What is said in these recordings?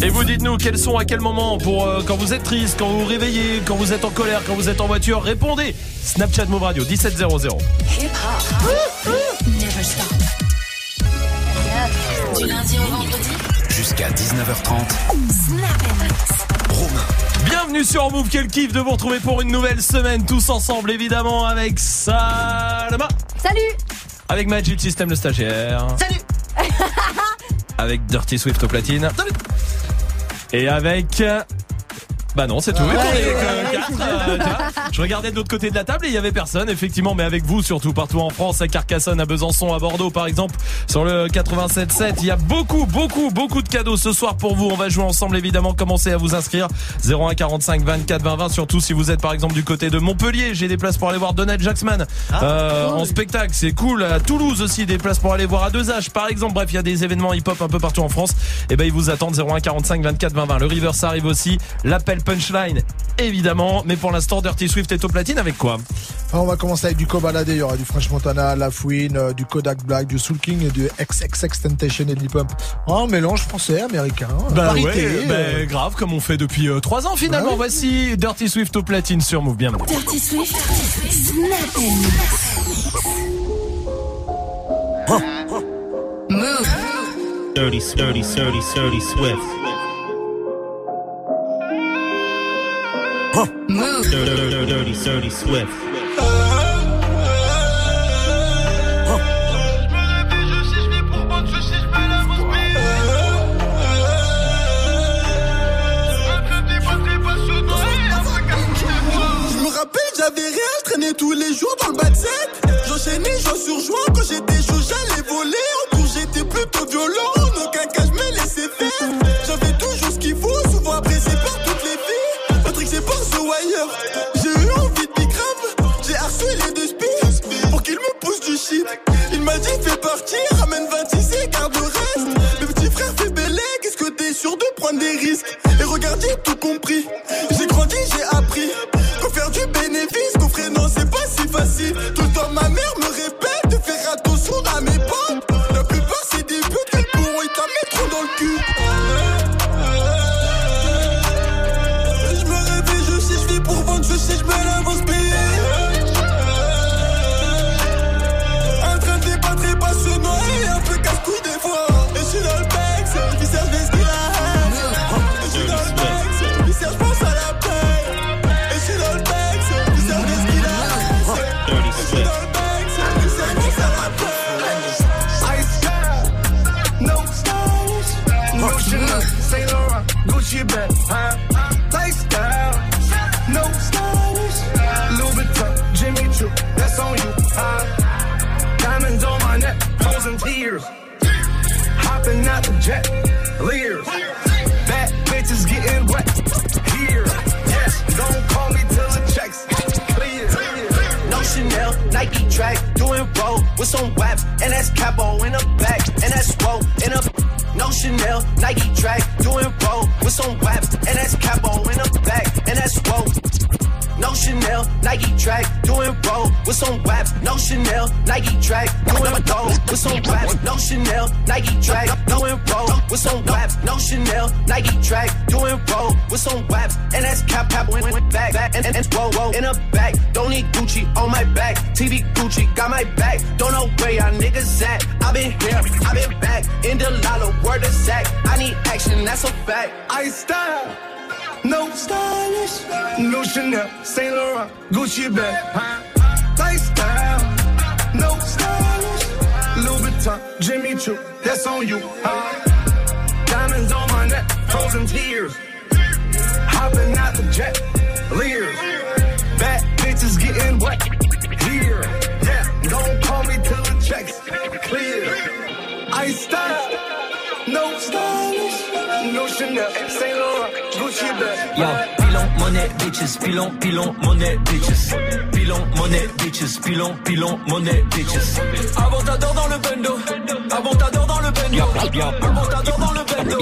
Et vous dites-nous quels sont à quel moment pour euh, quand vous êtes triste, quand vous vous réveillez, quand vous êtes en colère, quand vous êtes en voiture, répondez. Snapchat Move Radio 1700. Du lundi au vendredi. Jusqu'à 19h30. Bienvenue sur Move, quel kiff de vous retrouver pour une nouvelle semaine tous ensemble évidemment avec Salma, Salut avec Magic System le stagiaire, Salut avec Dirty Swift au platine. Et avec bah non, c'est tout. Ouais, ouais, ouais, euh, vois. je regardais de l'autre côté de la table et il y avait personne, effectivement, mais avec vous surtout partout en France, à Carcassonne, à Besançon, à Bordeaux par exemple, sur le 87.7. Il y a beaucoup, beaucoup, beaucoup de cadeaux ce soir pour vous. On va jouer ensemble évidemment. Commencez à vous inscrire 01 45 24 20 20. Surtout si vous êtes par exemple du côté de Montpellier, j'ai des places pour aller voir Donald Jacksman euh, en spectacle. C'est cool. À Toulouse aussi des places pour aller voir à 2H par exemple. Bref, il y a des événements hip-hop un peu partout en France. Et ben ils vous attendent 01 45 24 20 20. Le River ça arrive aussi. L'appel punchline évidemment. Mais pour l'instant, Dirty Swift est au platine avec quoi on va commencer avec du Kobalade, il y aura du French Montana, La Fouine, euh, du Kodak Black, du Soul King et du XXX Temptation et Pump. Oh, un mélange français, américain. parité, ouais, bah, euh, grave comme on fait depuis 3 ans finalement. Ouais. Voici Dirty Swift au platine sur Move. Bienvenue. Dirty Swift. Dirty, dirty, dirty, dirty Swift. Move. Dirty, j'avais rien, je tous les jours dans le de set. J'enchaînais jour sur jour, quand j'étais chaud, Il m'a dit, fais partir, ramène 26 et garde le reste. Le petit frère fait belle qu'est-ce que t'es sûr de prendre des risques? Et regarde, j'ai tout compris. J'ai grandi, j'ai appris. Qu'au faire du bénéfice, qu'au frère, non, c'est pas si facile. Tout le temps, ma mère me répète de faire attention à mes potes. La plupart, c'est des putes, elles pourront, ils t'en mettront dans le cul. Frozen. Hopping out the jet, leers. Bad bitches getting wet here. Yes, don't call me till the checks clear. No Chanel, Nike track, doing roll with some WAP, and that's capo in the back, and that's roll in a. No Chanel, Nike track, doing roll with some WAP, and that's capo in the back, and that's roll. No Chanel, Nike track, doing roll with some WAP. No Chanel, Nike track, doing roll with some WAP. No Chanel, Nike track, doing roll with some WAP. No Chanel, Nike track, doing roll with some WAP, and that's cap cap the back, back, and, and, and whoa whoa in the back. Don't need Gucci on my back, TV Gucci got my back. Don't know where y'all niggas at. I been here, I been back, in the lala, word of sack. I need action, that's a fact. Ice style, no stylish, no Chanel, Saint Laurent, Gucci bag, huh? Lifestyle, no stylish, Louis Vuitton, Jimmy Choo, that's on you, huh? Diamonds on my neck, frozen tears. Hopping out the jet, leers. Bad bitches getting wet here. Yeah, don't call me till the checks clear. Ice style, no stylish, no Chanel, Saint Laurent, Gucci bag. Yo, pilon, monnaie, bitches, pilon, pilon, monnaie, bitches. Pilon, monnaie, bitches, pilon, pilon, monnaie, bitches. Avantador dans le bendo, avantador dans le bendo, avantador dans le bendo,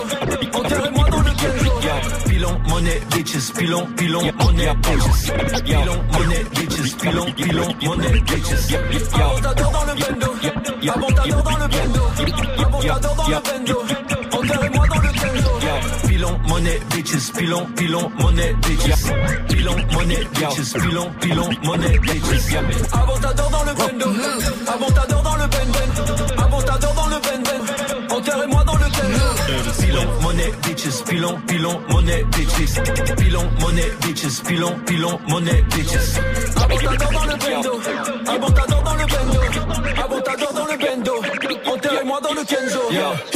enterrez-moi dans le bendo. Pilon, monnaie, bitches, pilon, pilon, monnaie, bitches. Pilon, monnaie, bitches, pilon, pilon, monnaie, bitches. Avantador dans le bendo, avantador dans le bendo, enterrez-moi dans le bendo. Pilon, monnaie, bitches, pilon, pilon, monnaie, bitches. Pilon, monnaie, bitches, pilon, pilon, monnaie, bitches. Avantador dans le bendo, avantador dans le bendo, avantador dans le bendo. Enterrez-moi dans le bendo. Pilon, monnaie, bitches, pilon, pilon, monnaie, bitches. Pilon, monnaie, bitches, pilon, pilon, monnaie, bitches. Avantador dans le bendo, avantador dans le bendo, avantador dans le bendo. Enterrez-moi dans le Kenzo.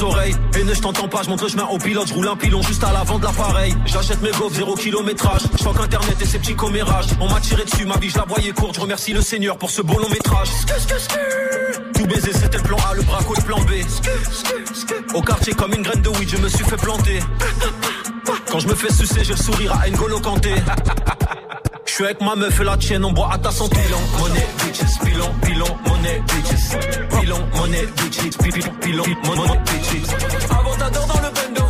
oreilles. Et ne je t'entends pas, je montre le chemin au pilote. Je roule un pilon juste à l'avant de l'appareil. J'achète mes gaufres, zéro kilométrage. Je crois qu'internet et ses petits commérages. On m'a tiré dessus, ma vie, la voyais courte. Je remercie le Seigneur pour ce beau long métrage. Tout baiser, c'était le plan A, le braco, le plan B. Au quartier, comme une graine de weed, je me suis fait planter. Quand je me fais sucer, j'ai le sourire à N'Golo Kanté. Avec ma meuf et la tienne, on boit à ta santé. Pilon, monnaie, bitches, pilon, pilon, monnaie, bitches. Pilon, monnaie, bitches, pilon, pilon, monnaie, bitches. Avantador dans le bendo,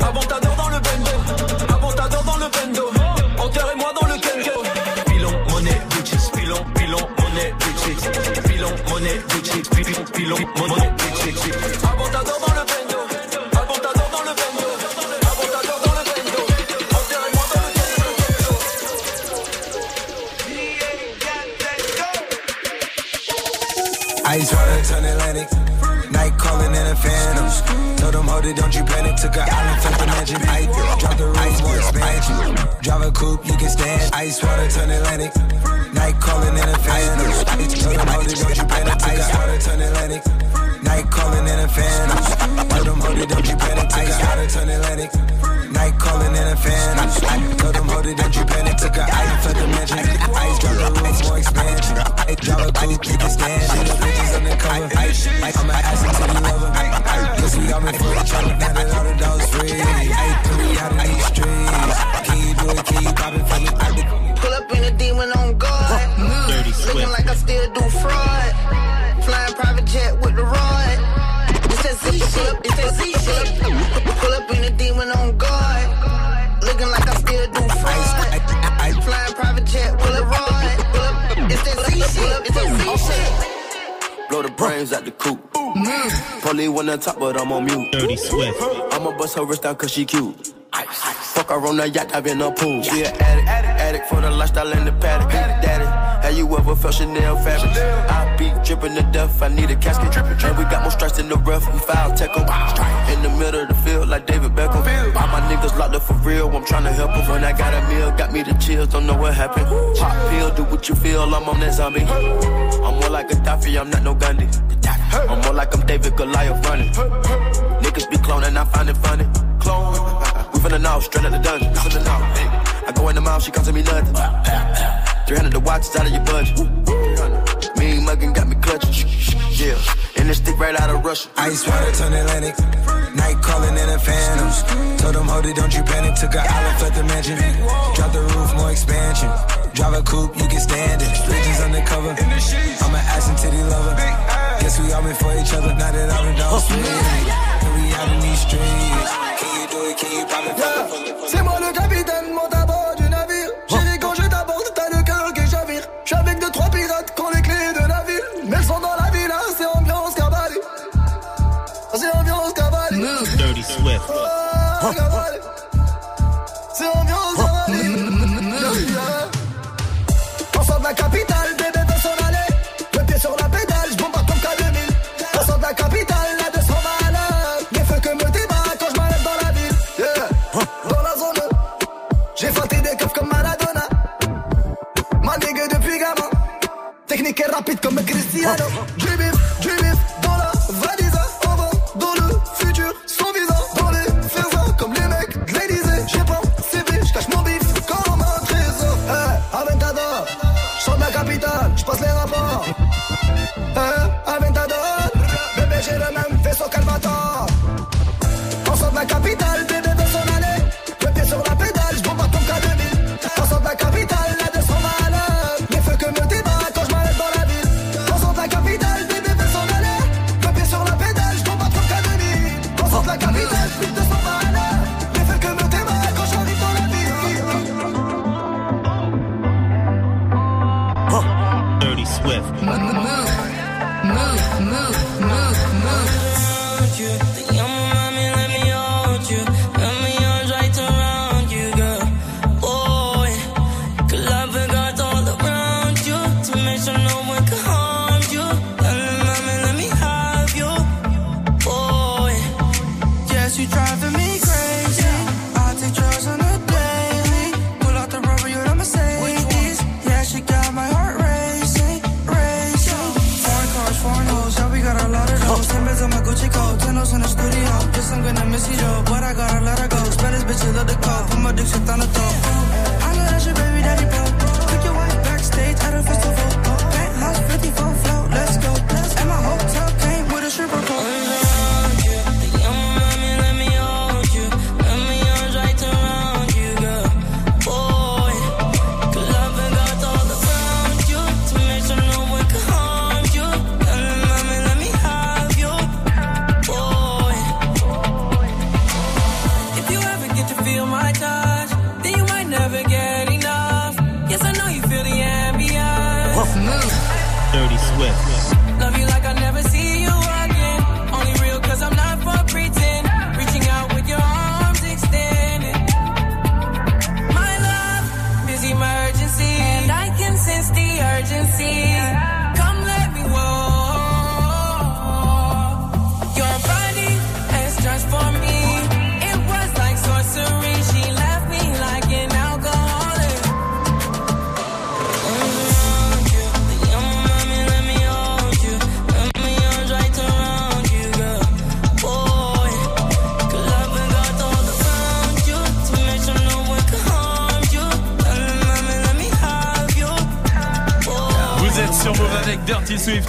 avantador dans le bendo, avantador dans le bendo. Enterrez-moi dans le Kengo. Pilon, monnaie, bitches, pilon, pilon, monnaie, bitches. Pilon, monnaie, bitches, pilon, pilon, monnaie, bitches. Hold it, don't you panic. Took an island, felt the. I drop the roof, more expansion. Drive a coupe, you can stand. Ice water turn Atlantic. Night calling in a phantom. Hold it, don't you panic. An water turn Atlantic. Night calling in a phantom. Told them, hold it, don't you panic. Took an water turn Atlantic. Night calling in a phantom. Told them, hold it, don't you panic. Took an island, felt the magic. Ice drop the roof, more expansion. Drive a coupe, you can stand. The bitches undercover. I'm an ass until you love her. Guess we got me for each other. Now that all the dogs free. Put me out in these streets. Can you do it? Can you pop it for me? Pull up in a demon on guard. Looking like I still do fraud. Flying private jet with shit. It's that Z shit. We Pull up in a demon on guard. Looking like I still do fraud. Flying private jet with a rod. Pull up. It's that Z shit. It's that Z shit. Blow the brains out the coop. Polly one on top, but I'm on mute. Dirty Swift. I'ma bust her wrist down cause she cute. Fuck her on the yacht, dive in the pool. She an addict, addict, addict for the lifestyle and the paddock. Daddy, have you ever felt Chanel fabric? I be dripping to death, I need a casket. And we got more strikes in the rough, we foul tech 'em. In the middle of the field, like David Beckham. All my niggas locked up for real, I'm trying to help 'em. When I got a meal, got me the chills, don't know what happened. Pop pill, do what you feel, I'm on that zombie. I'm more like a Gaddafi, I'm not no Gandhi. I'm more like I'm David Goliath running. Niggas be cloning, I find it funny. Clone. We finna know, straight out the dungeon. I go in the mouth, she costing me nothing. 300 the watch is out of your budget. Mean muggin' got me clutching. Yeah, and this stick right out of Russia. Ice water turn Atlantic. Night calling in a phantom. Told them, hold it, don't you panic. Took an island, felt the mansion. Drop the roof, more expansion. Drive a coupe, you can stand it. Bridges undercover. I'm an ass and titty lover. Guess we all meant for each other. Now that all the dogs free. And we out in these streets. Can you do it? Can you pop it? Pop it, pop it, C'est moi Swift. Ah,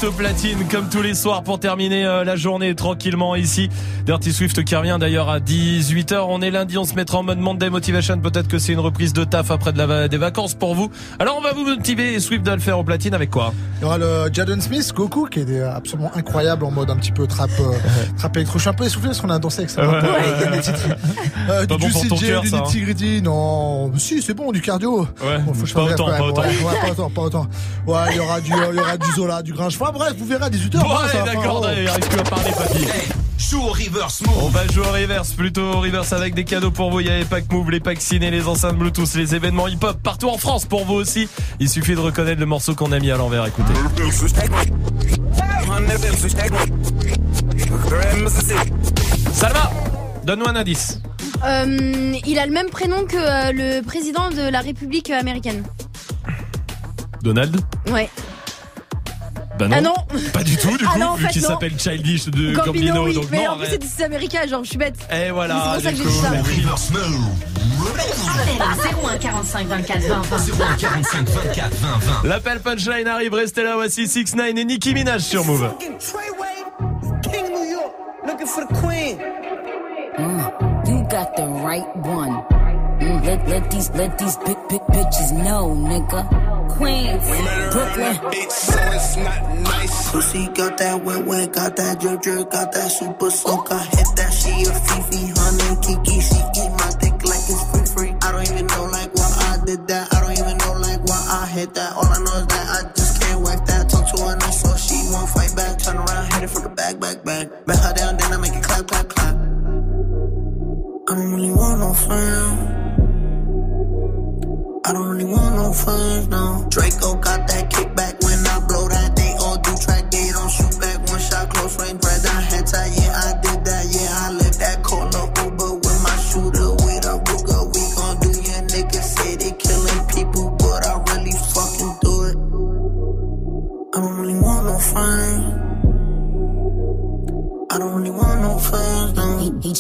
Swift platine comme tous les soirs pour terminer euh, la journée tranquillement ici. Dirty Swift qui revient d'ailleurs à 18h. On est lundi, on se mettra en mode Monday Motivation. Peut-être que c'est une reprise de taf après de la, des vacances pour vous. Alors on va vous motiver et Swift doit le faire au platine avec quoi? Il y aura le Jaden Smith, Goku, qui est absolument incroyable en mode un petit peu trap, euh, trap électro. Je suis un peu essoufflé parce qu'on a dansé avec ça. Ouais, Euh, Pas du bon pour ton CJ, cœur, du ça, hein. Non. Si, c'est bon, du cardio. Ouais, Bon, faut pas autant, pas autant. Ouais, ouais, pas autant, pas autant. Ouais, il y aura du, il y aura du Zola, du Gringe. Enfin, bref, vous verrez à 18h. Bon, allez, d'accord, allez, arrive plus à parler, papy. Joue au reverse move. On va jouer au reverse, plutôt au reverse avec des cadeaux pour vous. Il y a les packs Move, les packs ciné, les enceintes Bluetooth, les événements hip-hop partout en France pour vous aussi. Il suffit de reconnaître le morceau qu'on a mis à l'envers. Écoutez. Salma, donne-nous un indice. Euh, il a le même prénom que euh, le président de la République américaine. Donald Ouais. Bah non. Ah non Pas du tout, du Ah coup, non, en vu fait, qu'il non. s'appelle Childish de Gambino, Gambino. oui. donc mais non, en plus, arrête. c'est c'est américain, genre, je suis bête. Et voilà, C'est pour ça que du j'ai coup, dit ça. Reverse move. Appel 01 45 24 20 20. 01 45 24 20 20. L'appel punchline arrive, restez là, voici 6 9 et Nicki Minaj sur Move. Pussy got that wet wet, got that drip drip, got that super soak. I hit that she a Fifi, honey Kiki. She eat my dick like it's free free. I don't even know like why I did that. I don't even know like why I hit that. All I know is that I just can't whack that. Talk to her nice so she won't fight back. Turn around, hit it from the back, back, back. Bet her down, then I make it clap, clap, clap. I don't really want no friends. I don't really want no friends, no. Draco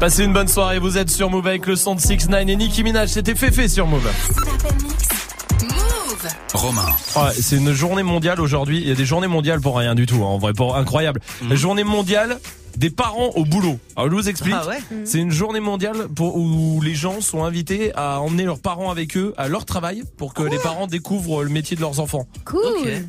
Passez une bonne soirée, vous êtes sur Move avec le son de 6 9 et Nicki Minaj, c'était Féfé sur Move. Romain. Ouais, c'est une journée mondiale aujourd'hui. Il y a des journées mondiales pour rien du tout, hein, en vrai, pour incroyable. La journée mondiale des parents au boulot. Alors je vous explique. Ah ouais C'est une journée mondiale pour, où les gens sont invités à emmener leurs parents avec eux à leur travail pour que les parents découvrent le métier de leurs enfants. Cool.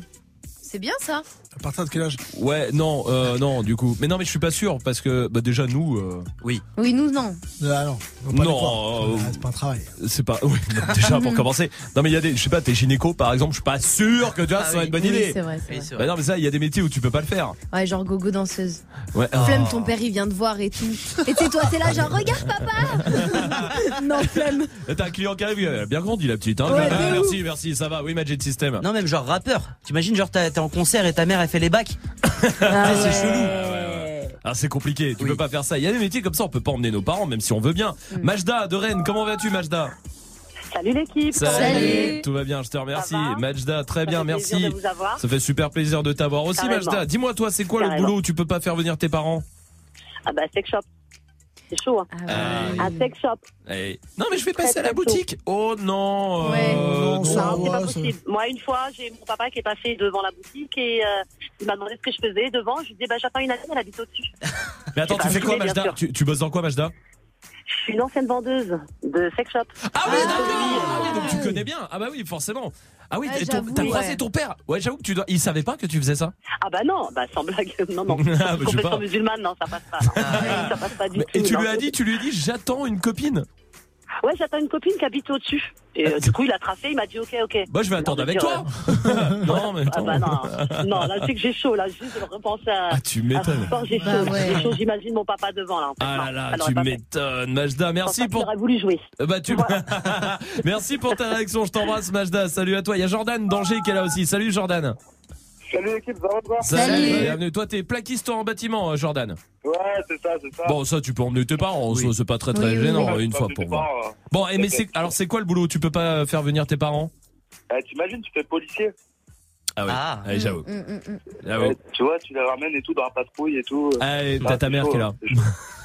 C'est bien ça. À partir de quel âge? Ouais, non, euh, non, du coup. Mais non, mais je suis pas sûr parce que bah, déjà nous. euh, Oui. Oui, nous non. Ah non. faut pas les Non, croire. euh, Ah, c'est pas un travail. C'est pas. Oui, déjà pour commencer. Non, mais il y a des. Je sais pas, t'es gynéco par exemple. Je suis pas sûr que tu vois, Ah ça va oui. être bonne Oui, idée. c'est vrai, c'est vrai. Bah non, mais ça, il y a des métiers où tu peux pas le faire. Ouais, genre gogo danseuse. Ouais. Flemme, Oh. ton père il vient te voir et tout. Et tu sais, toi t'es là, genre regarde papa Non, flemme. Là, T'as un client qui arrive, elle a bien grandi la petite. Hein. Ouais, Ah, de merci, merci, ça va. Oui, Magic System. Non, même genre rappeur. T'imagines, genre, t'as- t'es en concert et ta mère, elle fait les bacs. Ah c'est chelou. Ah, c'est compliqué. Tu Oui. peux pas faire ça. Il y a des métiers comme ça, on peut pas emmener nos parents, même si on veut bien. Mm. Majda de Rennes, comment vas-tu, Majda? Salut l'équipe. Salut. Tout va bien, je te remercie. Majda, très Ça bien, merci. de vous avoir. Ça fait super plaisir de t'avoir aussi. Majda. Dis-moi, toi, c'est quoi le boulot où tu peux pas faire venir tes parents? Ah bah sex shop. C'est chaud. Hein. Ah ouais. Ah, Un sex shop. Non, mais je vais passer Très, à la boutique. Oh non. Ouais. euh, Non, ça Non, c'est va, pas ça- possible. Moi, une fois, j'ai mon papa qui est passé devant la boutique et euh, il m'a demandé ce que je faisais devant. Je lui ai dit, bah, j'attends une amie, elle habite au-dessus. Mais attends, tu fais quoi, Majda tu, tu bosses dans quoi, Majda Je suis une ancienne vendeuse de sex shop. Ah oui, d'accord. Ah oui, donc tu connais bien. Ah bah oui, forcément. Ah oui, Ouais, t'as croisé ouais. ton père. Ouais, j'avoue que tu dois. Il savait pas que tu faisais ça. Ah bah non, bah sans blague. Non, non. Ah, bah, pas. musulmane, non, ça passe pas. non. ça passe pas du Mais- tout. et tu non. lui as dit, tu lui as dit, j'attends une copine. Ouais, j'attends une copine qui habite au-dessus. Et euh, du coup, il a tracé, il m'a dit, ok, ok. Bah, je vais attendre Non, avec toi. dire, non, mais Ah attends. bah non, non, là, c'est que j'ai chaud, là, juste de repenser à. Ah, tu m'étonnes. j'ai chaud. Bah ouais. J'ai chaud, j'imagine mon papa devant, là. En fait. Ah Non, là là, tu m'étonnes, Majda. Merci pour. aurait voulu jouer. Euh, Bah, tu... Merci pour ta réaction. Je t'embrasse, Majda. Salut à toi. Il y a Jordan Danger qui est là aussi. Salut, Jordan. Salut l'équipe, ça va quoi Salut. Bienvenue. Toi, t'es plaquiste en bâtiment, euh, Jordan. Ouais, c'est ça, c'est ça. Bon, ça, tu peux emmener tes parents. Oui. ça, C'est pas très très Oui, oui, gênant, Ouais, une c'est fois pour tard, euh. Bon, et mais c'est alors c'est quoi le boulot? Tu peux pas faire venir tes parents? Eh, T'imagines, tu fais policier. Ah oui. Ah. Allez, j'avoue. Mm, mm, mm. J'avoue. Tu vois, tu les ramènes et tout dans la patrouille et tout. Allez, Ah, t'as ta mère chaud, qui est là.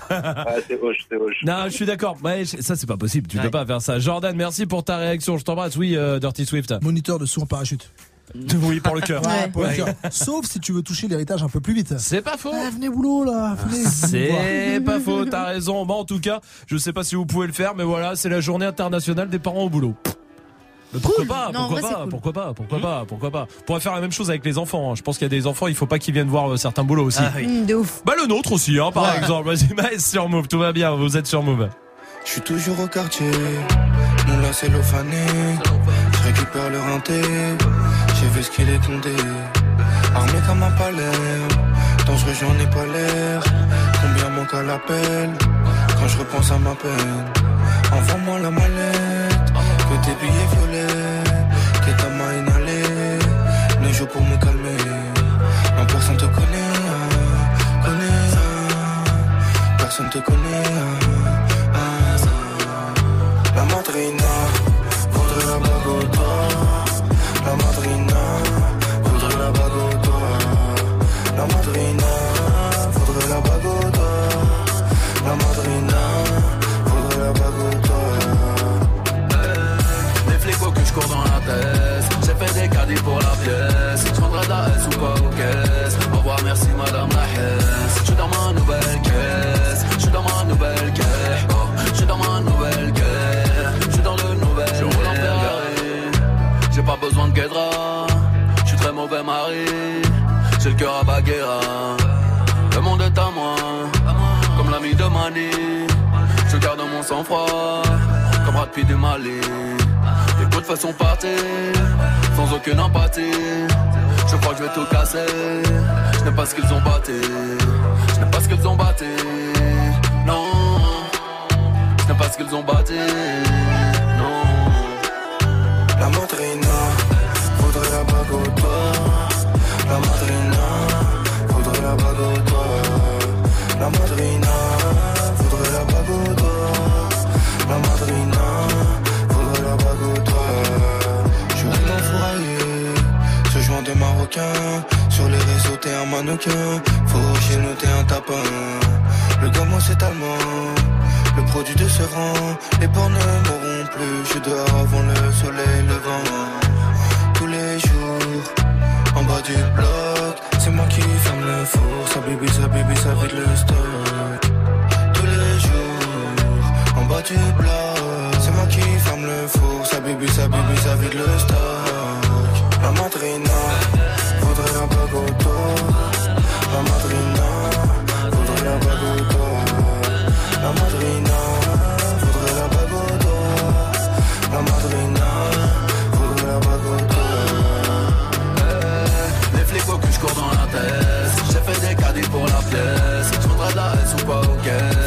hein, ouais, c'est hoche, c'est hoche. Non, je suis d'accord. Ouais, ça c'est pas possible. Tu peux Ouais. pas faire ça. Jordan, merci pour ta réaction. Je t'embrasse. Oui, euh, Dirty Swift. Moniteur de saut en parachute. Oui, pour le cœur. Ouais, pour le Ouais. cœur. Sauf si tu veux toucher l'héritage un peu plus vite. C'est pas faux. Ah, venez boulot là, venez. C'est pas faux, t'as raison. Bon, en tout cas, je sais pas si vous pouvez le faire, mais voilà, c'est la journée internationale des parents au boulot. Mais pourquoi Cool. pas Non, Pourquoi vrai, pas c'est cool. Pourquoi pas Pourquoi pas Pourquoi pas On pourrait faire la même chose avec les enfants. hein. Je pense qu'il y a des enfants, il faut pas qu'ils viennent voir euh, certains boulots aussi. Ah oui. Mm, de ouf. Bah le nôtre aussi, hein, par Ouais. exemple. Vas-y, Maës sur Move, tout va bien. Vous êtes sur Move. Je suis toujours au quartier, nous là c'est l'ofané. Je récupère le renté, ce qu'il est condé. Armé comme un palais, dangereux j'en ai pas l'air. Combien manque à l'appel, quand je repense à ma peine. Envoie-moi la mallette, que tes billets violets, que ta main inhalée. Ne joue pour me calmer, non personne te connaît, connaît. Personne te connaît. Pour la pièce. Je prendrai de la S ou pas aux caisses Au revoir merci madame la Je suis dans ma nouvelle caisse. Je suis dans ma nouvelle caisse. Oh, Je suis dans ma nouvelle caisse. Je suis dans le nouvel Je roule en Ferrari. J'ai pas besoin de guédra. Je suis très mauvais mari. J'ai le cœur à Baguera. Le monde est à moi. Comme l'ami de Mani. Je garde mon sang-froid. Comme Brad du Mali Les coups façon partie Sans aucune empathie. Je crois que je vais tout casser. Je n'ai pas ce qu'ils ont batté Je n'ai pas ce qu'ils ont batté Non. Je n'ai pas ce qu'ils ont batté Non. Madrina voudrait la bague au. La madrina voudrait la bague au Sur les réseaux, t'es un mannequin. Faut j'ai noté un tapin. Le gamin, c'est allemand. Le produit de ce rang, les porcs ne mourront plus. Je dehors avant le soleil levant. Tous les jours, en bas du bloc, c'est moi qui ferme le four. Ça bibi, ça bibi, ça vide le stock. Tous les jours, en bas du bloc, c'est moi qui ferme le four. Ça bibi, ça bibi, ça vide le stock. La madrina pour la pièce. Je voudrais de la S ou pas Au revoir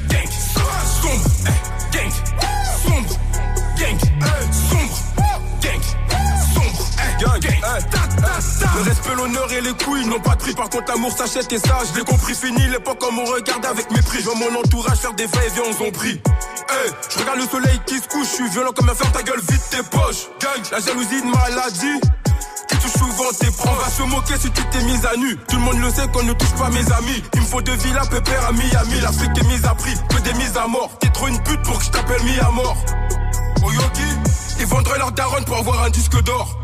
Le respect, l'honneur et les couilles n'ont pas de prix. Par contre, l'amour s'achète et ça, je compris. Fini l'époque comme on regarde avec mépris. Je vois mon entourage faire des va-et-vient en zombie. Hey, je regarde le soleil qui se couche. Je suis violent comme un fer, ta gueule, vite tes poches. Gang, la jalousie, une maladie. Tu touches souvent tes proches. On va se moquer si tu t'es mise à nu. Tout le monde le sait qu'on ne touche pas mes amis. Il me faut de villas pépère à Miami. L'Afrique est mise à prix, que des mises à mort. T'es trop une pute pour que je t'appelle mis à mort. Ils vendraient leur daronne pour avoir un disque d'or.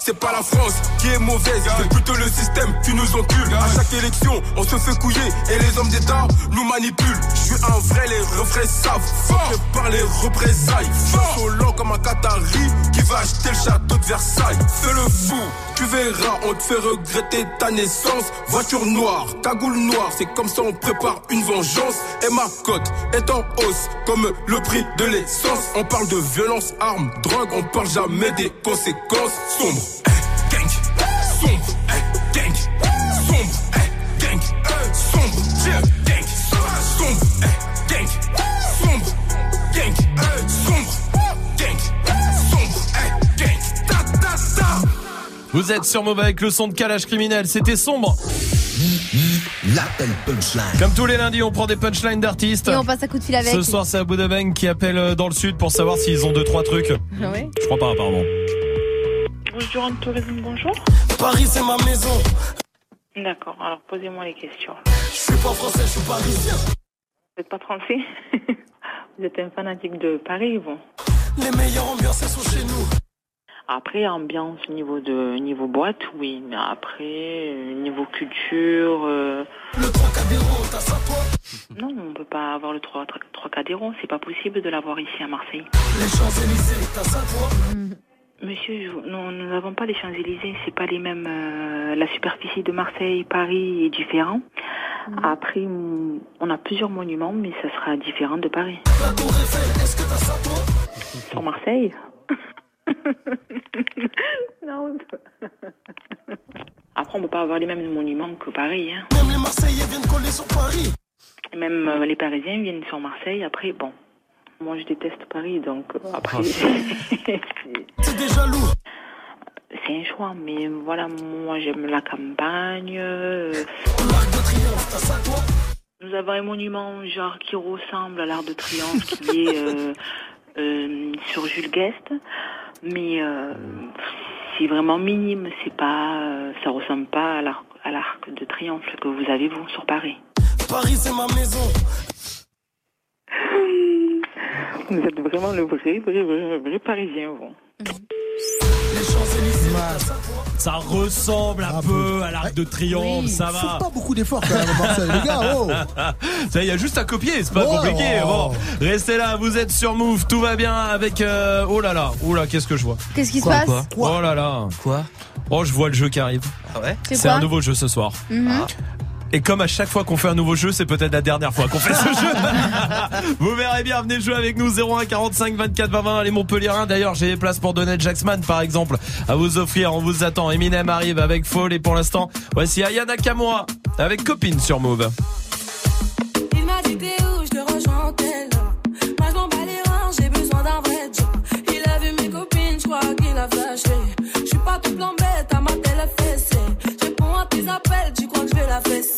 C'est pas la France qui est mauvaise, c'est plutôt le système qui nous encule. À chaque élection, on se fait couiller et les hommes d'État nous manipulent. Je suis un vrai, les refrains savent. Fort par les représailles. Fort lent comme un Qatari qui va acheter le château de Versailles. Fais le fou, tu verras, on te fait regretter ta naissance. Voiture noire, cagoule noire, c'est comme ça on prépare une vengeance. Et ma cote est en hausse, comme le prix de l'essence. On parle de violence, armes, drogue, on parle jamais des conséquences sombres. Gang, sombre, gang, sombre, gang, sombre, yeah, gang, sombre, gang, sombre, gang, sombre, gang, sombre, gang, ta, ta, ta. Vous êtes sur Mauvais avec le son de calage criminel, c'était sombre. L'appel punchline. Comme tous les lundis, on prend des punchlines d'artistes. Et on passe un coup de fil avec. Ce soir, c'est Abu Dhabi qui appelle euh, dans le sud pour savoir s'ils ont deux trois trucs. Ah ouais Je crois pas apparemment. Durand Tourisme, bonjour. Paris, c'est ma maison. D'accord, alors posez-moi les questions. Je suis pas français, je suis parisien. Vous n'êtes pas français? Vous êtes un fanatique de Paris, bon. Les meilleures ambiances, elles sont chez nous. Après, ambiance niveau de niveau boîte, oui, mais après, euh, niveau culture. euh, Le Trocadéro, t'as ça toi? Non, on peut pas avoir le 3 Trocadéro, c'est pas possible de l'avoir ici à Marseille. Les Champs-Élysées, t'as ça toi? Monsieur, nous n'avons pas les Champs-Élysées, c'est pas les mêmes. euh, la superficie de Marseille, Paris est différent. Après, mm, on a plusieurs monuments, mais ça sera différent de Paris. La Tour Eiffel, est-ce que t'as ça toi Sur Marseille Non. Après, on peut pas avoir les mêmes monuments que Paris. Hein. Même les Marseillais viennent coller sur Paris. Même euh, les Parisiens viennent sur Marseille. Après, bon, moi je déteste Paris, donc euh, après. T'es des jaloux. C'est un choix, mais voilà, moi j'aime la campagne. euh, L'Arc de Triomphe, t'as ça toi Nous avons un monument genre qui ressemble à l'Arc de Triomphe qui est euh, euh, sur Jules Guest, mais euh, c'est vraiment minime. C'est pas, euh, ça ressemble pas à l'Arc à l'Arc de Triomphe que vous avez vous sur Paris. Paris, c'est ma maison. Vous êtes vraiment le vrai, vrai, vrai, vrai Parisien, vous. Les Champs-Élysées, t'as ça Ça ressemble un peu à l'Arc de Triomphe, ça Faut va. pas beaucoup d'efforts quand même les gars. Oh. Ça, il y a juste à copier, c'est pas Ouais, compliqué. oh. Bon, restez là, vous êtes sur Move, tout va bien avec. euh, oh là là, oh là, qu'est-ce que je vois? Qu'est-ce qui se passe? quoi Oh là là. Quoi? Oh, je vois le jeu qui arrive. Ah ouais? C'est un nouveau jeu ce soir. Mhm. Et comme à chaque fois qu'on fait un nouveau jeu, c'est peut-être la dernière fois qu'on fait ce jeu. Vous verrez bien, venez jouer avec nous 01 45 24 20 20 les Montpellierins. D'ailleurs, j'ai des places pour Donald Jacksman par exemple à vous offrir. On vous attend. Eminem arrive avec Fall et pour l'instant, voici Ayana Kamura avec copine sur Move. Il m'a dit t'es où, je te rejoins en tel. Moi je m'en bats les reins, j'ai besoin d'un vrai job. Il a vu mes copines, je crois qu'il a flashé. Je suis pas toute bête, à ma télé fessée. Je réponds à tes appels, tu crois que je vais la fesser?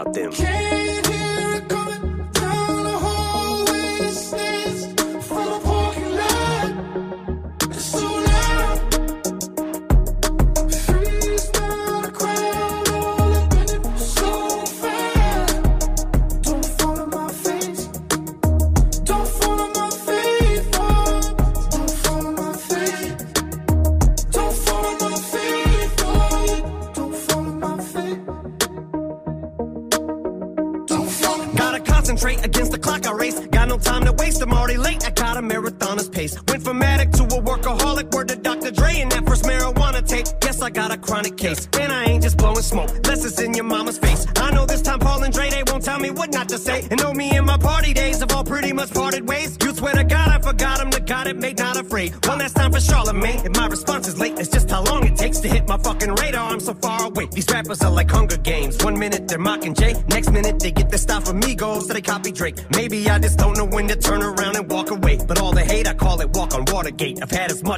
About them.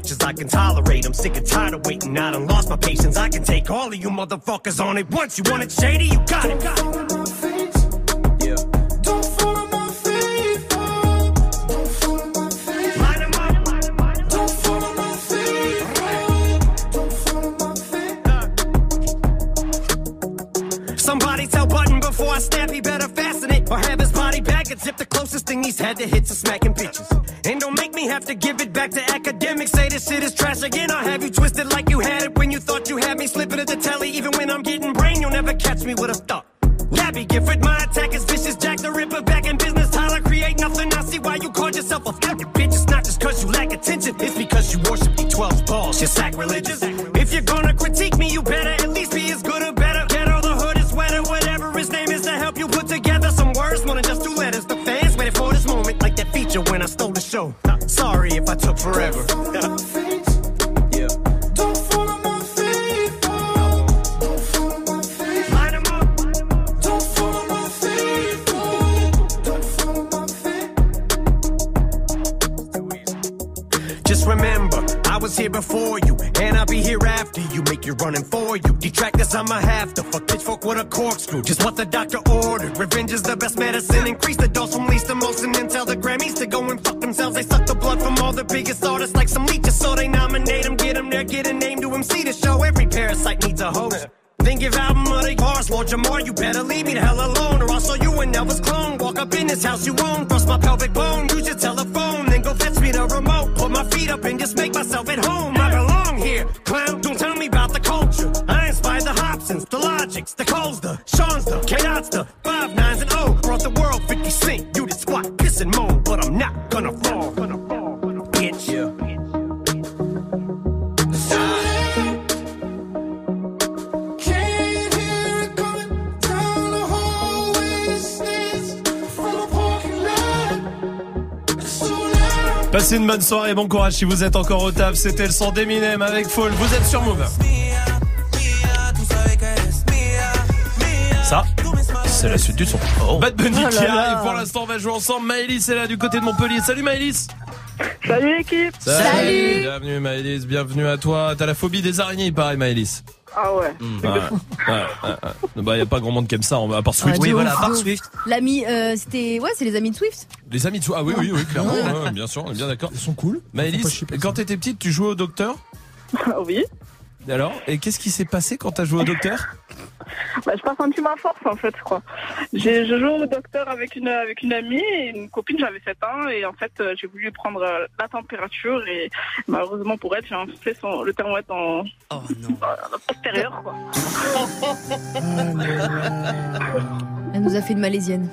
Much as I can tolerate. I'm sick and tired of waiting. I done lost my patience. I can take all of you motherfuckers on it once. You want it shady? You got it. Got it. Show. Sorry if I took forever. Don't follow my faith. Don't follow my faith. Line 'em up. Don't follow my faith. Don't follow my faith. Just remember, I was here before you, and I'll be here after you. Make you running for you. Detractors, I'ma have to fuck pitchfork with a corkscrew. Just what the doctor ordered. Revenge is the best medicine. Increase the dose from least house you own, bon courage si vous êtes encore au taf. C'était le son d'Eminem avec Fall. Vous êtes sur Move. Ça, c'est la suite du son. Bad Bunny Oh là qui arrive. Pour l'instant, on va jouer ensemble. Maëlys est là du côté de Montpellier. Salut Maëlys. Salut l'équipe Bienvenue Maëlys, bienvenue à toi. T'as la phobie des araignées, il paraît Maëlys. Ah ouais. Ouais, ouais, ouais, ouais. Bah, y a pas grand monde qui aime ça, va- à part Swift. Ah, de ouf, de ouf. L'ami, euh, c'était, ouais, c'est les amis de Swift. Les amis de Swift. Ah oui, oui, oui, clairement. ouais, bien sûr, on est bien d'accord. Ils sont cool. Maëlys, quand t'étais petite, tu jouais au docteur? Oui. Alors, et qu'est-ce qui s'est passé quand t'as joué au docteur? Bah, je pas senti ma force en fait, je crois. J'ai, je joue au docteur avec une, avec une amie, et une copine, j'avais 7 ans, et en fait, euh, j'ai voulu prendre euh, la température, et malheureusement pour elle, j'ai fait son, le thermomètre en, Oh en postérieur, quoi. Elle nous a fait une malaisienne.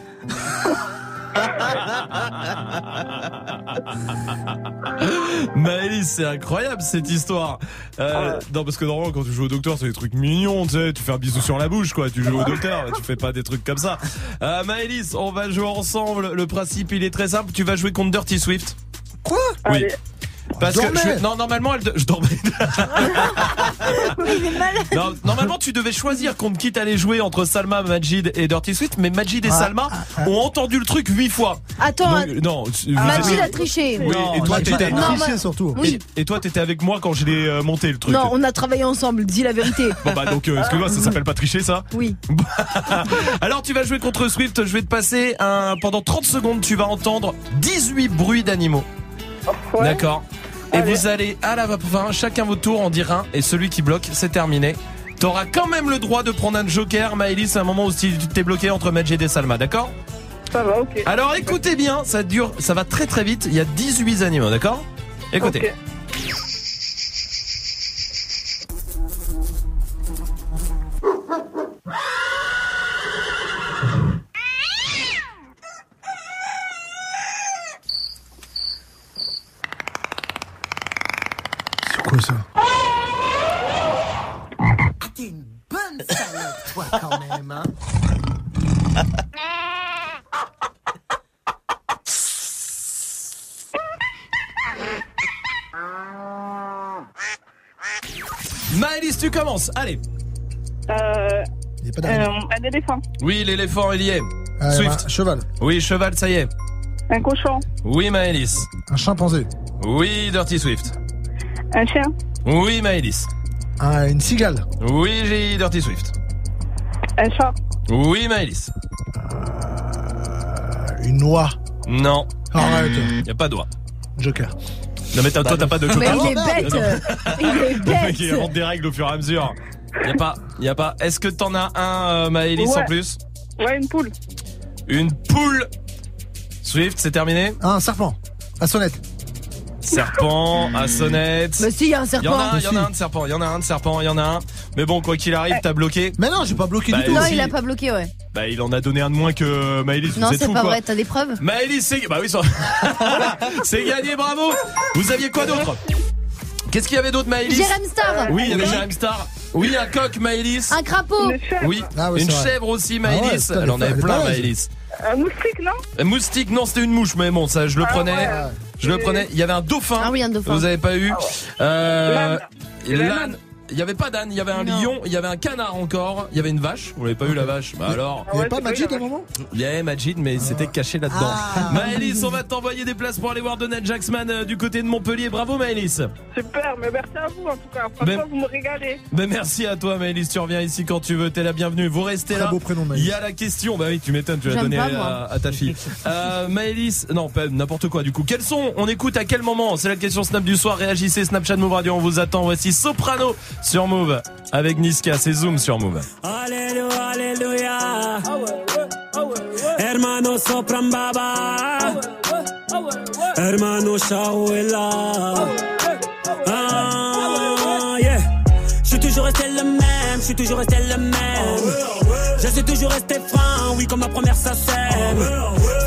Maëlys, c'est incroyable cette histoire. Euh, non, parce que normalement, quand tu joues au docteur, c'est des trucs mignons, tu sais, tu fais un bisou sur la bouche, quoi. Tu joues au docteur, tu fais pas des trucs comme ça. Euh, Maëlys, on va jouer ensemble. Le principe, il est très simple. Tu vas jouer contre Dirty Swift. Quoi? Oui. Parce que je- non normalement elle je dormais. Non, normalement tu devais choisir contre qui t'allais jouer entre Salma, Majid et Dirty Swift, mais Majid et Ah, Salma ont entendu le truc huit fois. Attends, Donc, non, Majid a triché. Oui, et toi t'étais surtout. Oui. Et, et toi t'étais avec moi quand je l'ai euh, monté le truc. Non, on a travaillé ensemble, dis la vérité. Bon bah donc euh, excuse-moi, ça s'appelle pas tricher ça Oui. Alors tu vas jouer contre Swift, je vais te passer un pendant 30 secondes, tu vas entendre 18 bruits d'animaux. D'accord. Et vous allez à la fin, chacun votre tour en dire un et celui qui bloque, c'est terminé. T'auras quand même le droit de prendre un joker, Maëlys, à un moment où tu t'es bloqué entre Majid et Salma, d'accord? Ça va, ok. Alors écoutez bien, ça dure, ça va très très vite, il y a 18 animaux, d'accord? Écoutez. Quoi ça T'es une bonne salope, toi, quand même, hein. Maëlys, tu commences. Allez. Euh, pas euh, un éléphant. Oui, l'éléphant, il y est. Ah, Swift. un cheval. Oui, cheval, ça y est. Un cochon. Oui, Maëlys. Un chimpanzé. Oui, Dirty Swift. Un chien. Oui, Maëlys. Ah, une cigale. Oui, j'ai Dirty Swift. Un chat. Oui, Maëlys. Une noix. Non. Arrête. Y a pas de doigt. Joker. Non mais t'as- toi t'as pas de Mais joker. il est bête. Il est Le mec, il bête. invente des règles au fur et à mesure. Y a pas, y a pas. Est-ce que t'en as un, euh, Maëlys, Ouais. en plus? Ouais, une poule. Une poule. Swift, c'est terminé? Un serpent. À sonnette. Serpent, à sonnette. Mais si, il y a un Y en a serpent. un, y en a un de serpent, y en a un de serpent, y en a un. Mais bon, quoi qu'il arrive, t'as bloqué. Mais non, j'ai pas bloqué Bah, du tout. Non, si. il a pas bloqué, ouais. Bah, il en a donné un de moins que Maëlys. Non, c'est pas quoi. vrai, t'as des preuves Maëlys, c'est bah oui, ça- c'est gagné, bravo. Vous aviez quoi d'autre? Qu'est-ce qu'il y avait d'autre, Maëlys? Jérém Star. Oui, il y avait Jérém Star. Oui, un coq, Maëlys. Un crapaud. Oui, Ah oui, une c'est vrai. chèvre aussi, Ah ouais, Maëlys. Elle en elle est avait plein. Maëlys. Un moustique, non? Un Moustique, non, c'était une mouche, mais bon, ça, je le Ah prenais. ouais. Je le prenais. Il y avait un dauphin. Ah oui, un dauphin. Vous avez pas eu. Euh, L'âne. Il y avait pas d'âne, il y avait un Non. lion, il y avait un canard encore, il y avait une vache. Vous l'avez pas eu la vache Bah alors. Il y avait pas Majid à un moment Il y avait Majid, mais c'était caché là-dedans. Ah. Maëlys, on va t'envoyer des places pour aller voir Donald Jacksman euh, du côté de Montpellier. Bravo Maëlys. Super, mais merci à vous en tout cas. Franchement, Ben- vous me régalez. Ben merci à toi Maëlys, tu reviens ici quand tu veux, t'es la bienvenue. Vous restez Très là. beau prénom, Il y a la question, bah oui tu m'étonnes, tu l'as donné à, à ta fille. Euh, Maëlys, non pas n'importe quoi du coup. Quels sont On écoute à quel moment C'est la question Snap du soir, réagissez Snapchat Move Radio, on vous attend. Voici Soprano sur Move avec Niska, c'est Zoom sur Move. Alléluia, alléluia. Hermano sopran baba. Hermano Shawela. Ah. Je suis toujours resté le même, je suis toujours resté le même. Je suis toujours resté franc, oui, comme ma première sacème.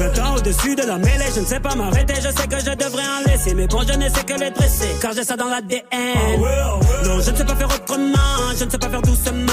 20 ans au-dessus de la mêlée, je ne sais pas m'arrêter, je sais que je devrais en laisser. Mais bon, je ne sais que les dresser, car j'ai ça dans l'ADN. Non, je ne sais pas faire autrement, je ne sais pas faire doucement.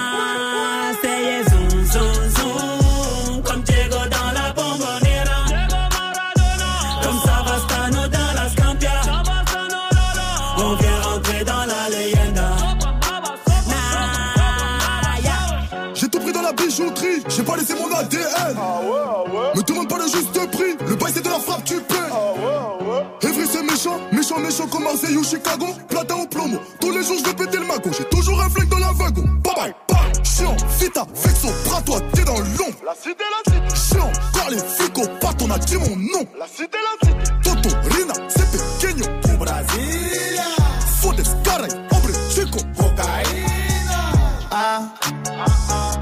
j'ai pas laissé mon ADN. Me demande pas le juste prix, le bail c'est de la frappe, tu paies. Evry c'est méchant, méchant, méchant comme Marseille ou Chicago. Platin au plomo, tous les jours je vais péter le magot. J'ai toujours un flingue dans la wagon. Bye bye, bye. Chiant, vita, vexo, bras toi, t'es dans l'ombre. La cité, la cité. Chiant, car les flics au pat, on a dit mon nom. La cité, la cité. Toto,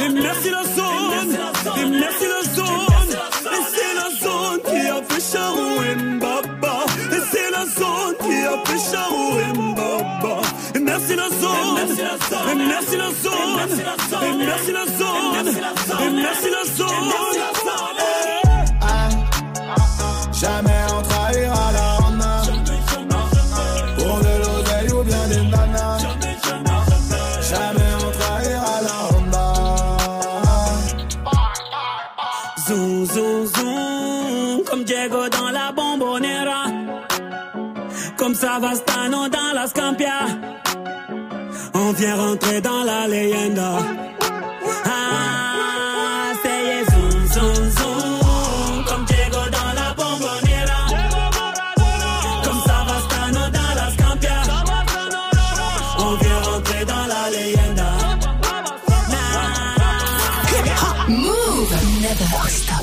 Dimna c'est la zone, Dimna c'est la zone, et c'est la zone qui a fait Charou et et c'est la zone qui a fait Charou et Mbaba. Dimna c'est la zone, Dimna c'est la zone, Dimna c'est la zone, Dimna c'est la zone. Diego dans la bombonera. Comme Savastano dans la Scampia. On vient rentrer dans la leyenda. Ah, c'est zoom, zoom, zoom. Comme Diego dans la bombonera. Comme Savastano dans la Scampia. On vient rentrer dans la leyenda. Move! Never stop.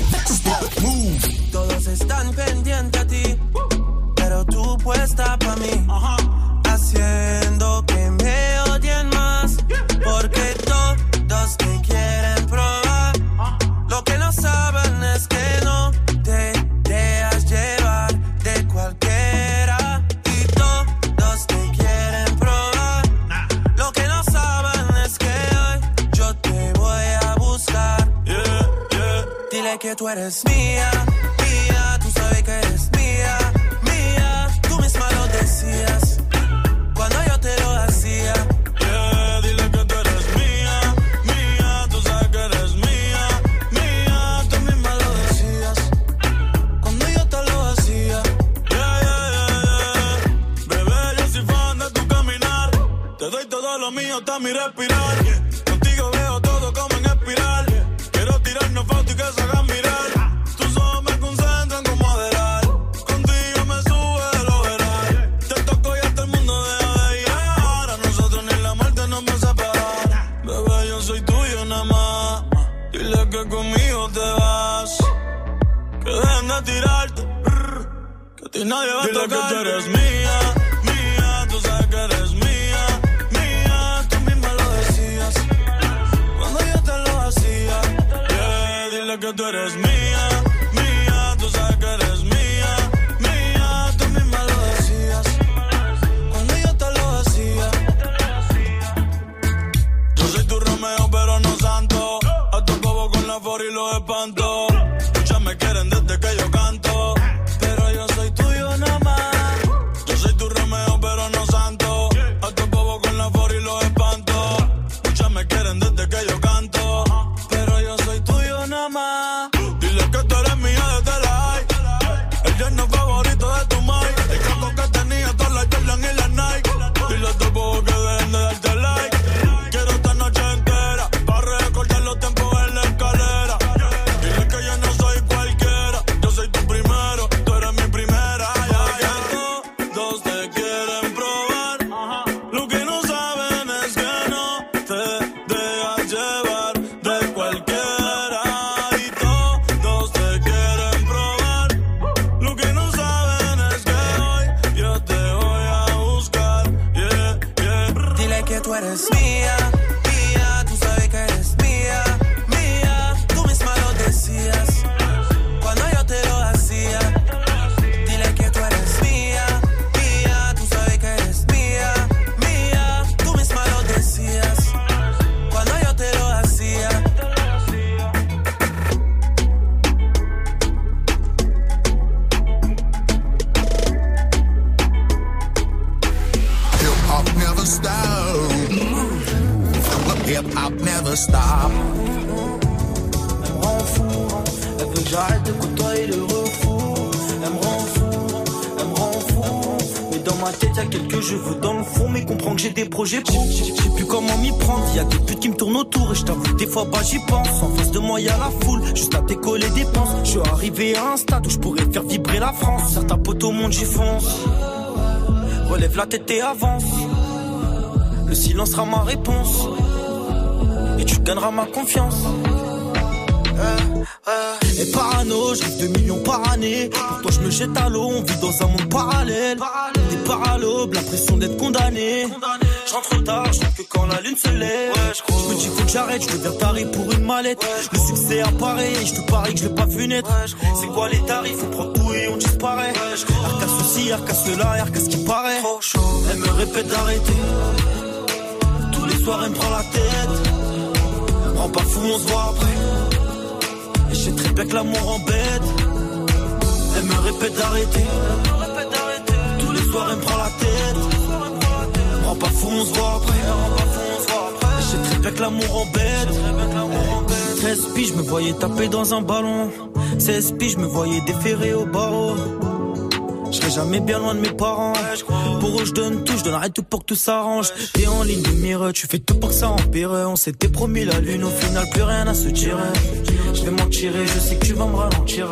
just me tête avance. Le silence sera ma réponse. Et tu gagneras ma confiance. Eh, eh. Et parano, j'ai 2 millions par année. Pour toi, je me jette à l'eau, on vit dans un monde parallèle. Des paralobes, la pression d'être condamné. Je rentre tard, je que quand la lune se lève. Je me dis faut que j'arrête, je deviens taré pour une mallette. Le succès apparaît et je te parie que je l'ai pas vu naître. C'est quoi les tarifs? On prend tout et on disparaît. Arca ceci, arca cela, arca ce qui paraît répète d'arrêter. Tous les soirs, elle me prend la tête. Rends pas fou, on se voit après. Et je sais très bien que l'amour embête. Elle me répète d'arrêter. Tous les soirs, elle me prend la tête. Rends pas fou, on se voit après. Et je très bien que l'amour embête. 13 piges, je me voyais taper dans un ballon. 16 piges, je me voyais déférer au barreau. Je jamais bien loin de mes parents. Pour eux, je donne tout, je donnerai tout pour que tout s'arrange. T'es en ligne de mire, tu fais tout pour que ça empire. On s'était promis la lune, au final, plus rien à se tirer. Je vais m'en tirer, je sais que tu vas me ralentir.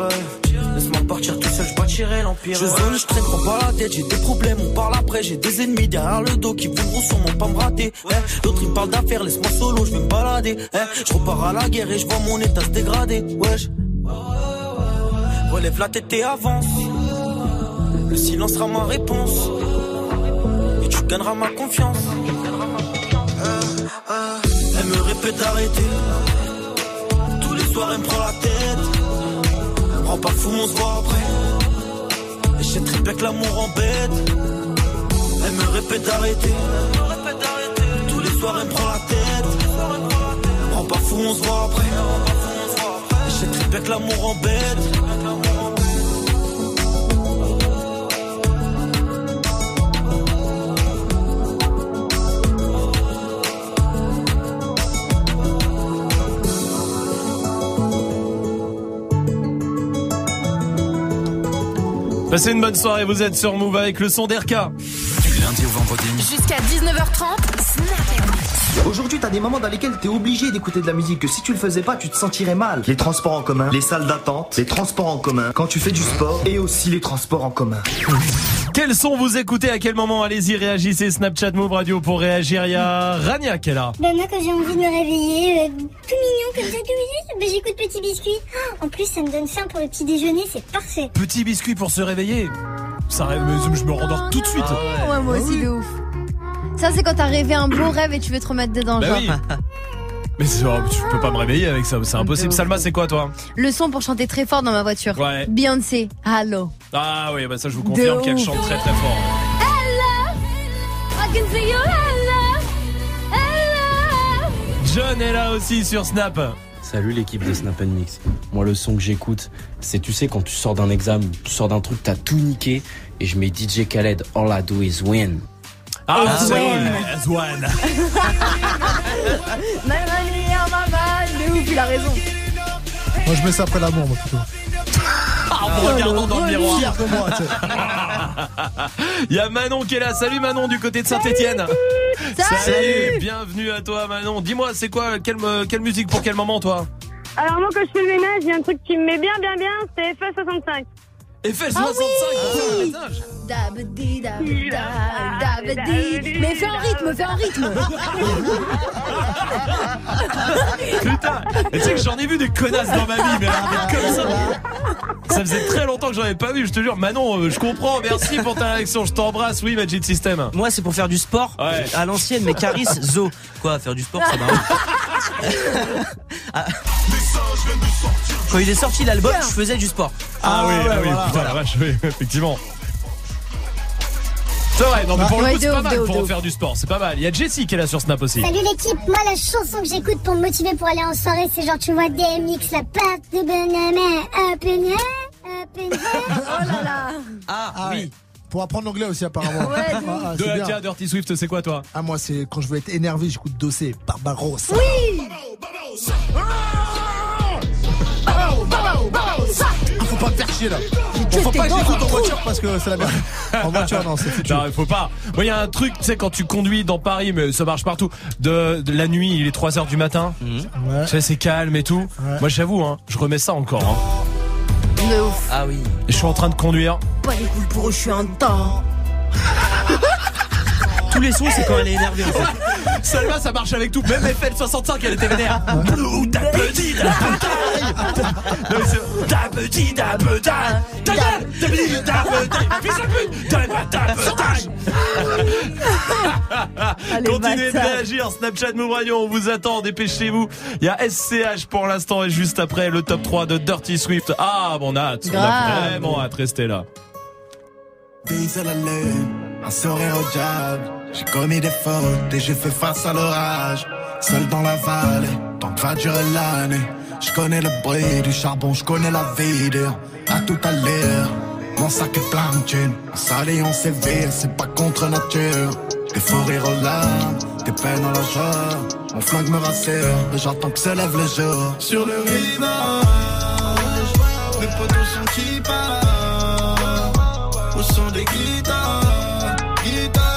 Laisse-moi partir tout seul, je bâtirai l'empire. Je zone, je traîne, prends pas la tête, j'ai des problèmes, on parle après. J'ai des ennemis derrière le dos qui voudront sûrement pas me rater. Eh, D'autres ils parlent d'affaires, laisse-moi solo, je vais me balader. Je repars à la guerre et je vois mon état se dégrader. Wesh. Relève la tête et avance. Le silence sera ma réponse. Euh, euh, Elle me répète d'arrêter. Tous les soirs, elle me prend la tête. Rends pas fou, on se voit après. Et très bien que l'amour embête. Elle me répète d'arrêter. Tous les soirs, elle me prend la tête. Rends pas fou, on se voit après. Et très bien que l'amour embête. Passez une bonne soirée, vous êtes sur Move avec le son d'RK. Du lundi au vendredi. Jusqu'à 19h30, Snap Aujourd'hui, t'as des moments dans lesquels t'es obligé d'écouter de la musique, que si tu le faisais pas, tu te sentirais mal. Les transports en commun, les salles d'attente, les transports en commun, quand tu fais du sport, et aussi les transports en commun. Quels son vous écoutez à quel moment Allez-y, réagissez Snapchat Move Radio pour réagir. Il y a Rania qui est là. Bah moi quand j'ai envie de me réveiller, euh, tout mignon comme ça, tout mignon, bah, j'écoute Petit Biscuit. Ah, En plus ça me donne faim pour le petit déjeuner, c'est parfait. Petit biscuit pour se réveiller. Ça rêve, je me rendors tout de suite. Ouais, moi aussi de ouf. Ça, c'est quand t'as rêvé un beau rêve et tu veux te remettre dedans, Bah genre. oui. Mais c'est- oh, tu peux pas me réveiller avec ça, c'est impossible. Salma, c'est quoi toi Le son pour chanter très fort dans ma voiture. Ouais. Beyoncé, Hello. Ah oui, bah ça je vous confirme qu'elle chante très très fort. Hello, I can see you, hello, hello. John est là aussi sur Snap. Salut l'équipe de Snap Mix. Moi le son que j'écoute, c'est tu sais quand tu sors d'un examen, tu sors d'un truc, t'as tout niqué et je mets DJ Khaled All I Do Is Win. Ah, ouais. Zwan. My il a raison. Moi, je mets ça après l'amour, moi, plutôt. Ah, en me regardant dans le miroir. Fier de moi, tu sais. Il y a Manon qui est là. Salut Manon du côté de Saint-Etienne. Salut. Bienvenue à toi Manon. Dis-moi, c'est quoi quelle, euh, quelle musique pour quel moment toi Alors moi quand je fais le ménage, il y a un truc qui me met bien bien bien, c'est FL65. FL65 Ah oui Dabedi, dabedi, dabedi. Mais fais un rythme, fais un rythme. Putain, et tu sais que j'en ai vu des connasses dans ma vie, mais mais comme ça. Ça faisait très longtemps que j'en avais pas vu, je te jure. Manon, euh, je comprends, merci pour ta réaction, je t'embrasse, oui, Magic System. Moi, c'est pour faire du sport Ouais. à l'ancienne, mais Caris, Zo. Quoi, faire du sport, ça marche. Ah. Quand il est sorti l'album, je faisais du sport. Ah, oui, ah oui, putain la vache, oui, effectivement. C'est vrai, non mais pour le coup c'est pas mal pour faire du sport, c'est pas mal. Il y a Jessie qui est là sur Snap aussi. Salut l'équipe, moi la chanson que j'écoute pour me motiver pour aller en soirée, c'est genre tu vois DMX, la patte de Benjamin, up in up in. Oh là là. Ah, oui. Pour apprendre l'anglais aussi, apparemment. Ouais, Ah, ah, De la tiens, Dirty Swift, c'est quoi toi? Ah, moi, c'est quand je veux être énervé, j'écoute Dossé, Barbarossa. Oui. Ah, pas me faire chier là. Bon, faut pas que j'écoute en voiture parce que c'est la merde. En voiture, non, c'est foutu. Non, il faut pas. Moi, il y a un truc, tu sais, quand tu conduis dans Paris, mais ça marche partout, de, de la nuit, il est 3 heures du matin. Ouais. Tu sais, c'est calme et tout. Moi, j'avoue, hein, je remets ça encore. Hein. De ouf. Ah oui. Et je suis en train de conduire. Pas les couilles pour eux, je suis un temps. Tous les sons, c'est quand elle est énervée, en fait. Salma, ça marche avec tout. Même FL65, elle était vénère. Blue, ta petite, ta petite. Ta petite, ta petite. Ta petite, ta petite. Continuez de réagir. Snapchat Move Radio, on vous attend. Dépêchez-vous. Il y a SCH pour l'instant et juste après le top 3 de Dirty Swift. Ah, bon, on a hâte. On a vraiment hâte. Restez là. Un sourire au diable. J'ai commis des fautes et j'ai fait face à l'orage. Seul dans la vallée, tant que va durer l'année. Je connais le bruit du charbon, je connais la vie dur. À tout à l'heure, mon sac est plein de thunes. S'allie, on sévère, c'est pas contre nature. Des faux rires aux larmes, des peines dans la joie. Mon flingue me rassure, j'attends que se lève le jour. Sur le rivage, mes potos sont qui partent. Au son des guitares, guitares,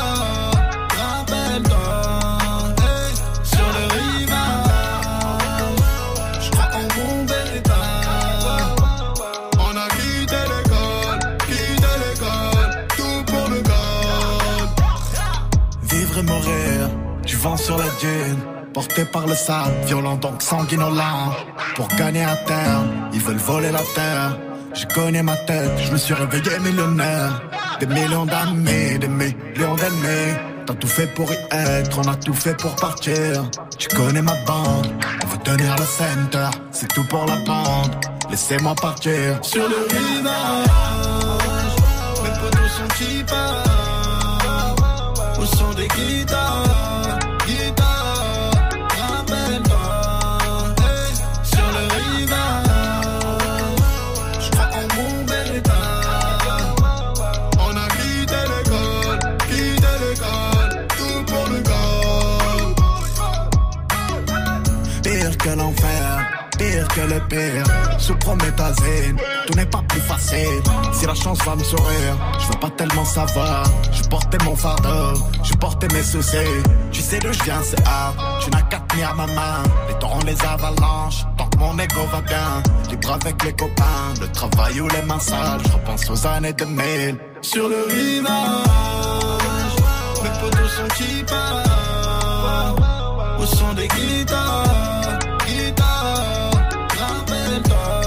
vent sur la dune. Porté par le sable, violent donc sanguinolent. Pour gagner à terre, ils veulent voler la terre. Je connais ma tête, je me suis réveillé millionnaire. Des millions d'amis, des millions d'ennemis. T'as tout fait pour y être, on a tout fait pour partir. Tu connais ma bande, on veut tenir le center. C'est tout pour la bande, laissez-moi partir. Sur le rivage, mes potos sont qui partent. Au son des guitares, que l'enfer, pire que le pire. Sous prométhazine, tout n'est pas plus facile. Si la chance va me sourire, je veux pas tellement savoir. Je portais mon fardeau, je portais mes soucis. Tu sais d'où je viens, c'est hard. Tu n'as qu'à tenir ma main. Les torrents, les avalanches, tant que mon ego va bien. Libre avec les copains, le travail ou les mains sales. Je repense aux années 2000. Sur le rivage, mes potos sont qui partent. Au son des guitares, star.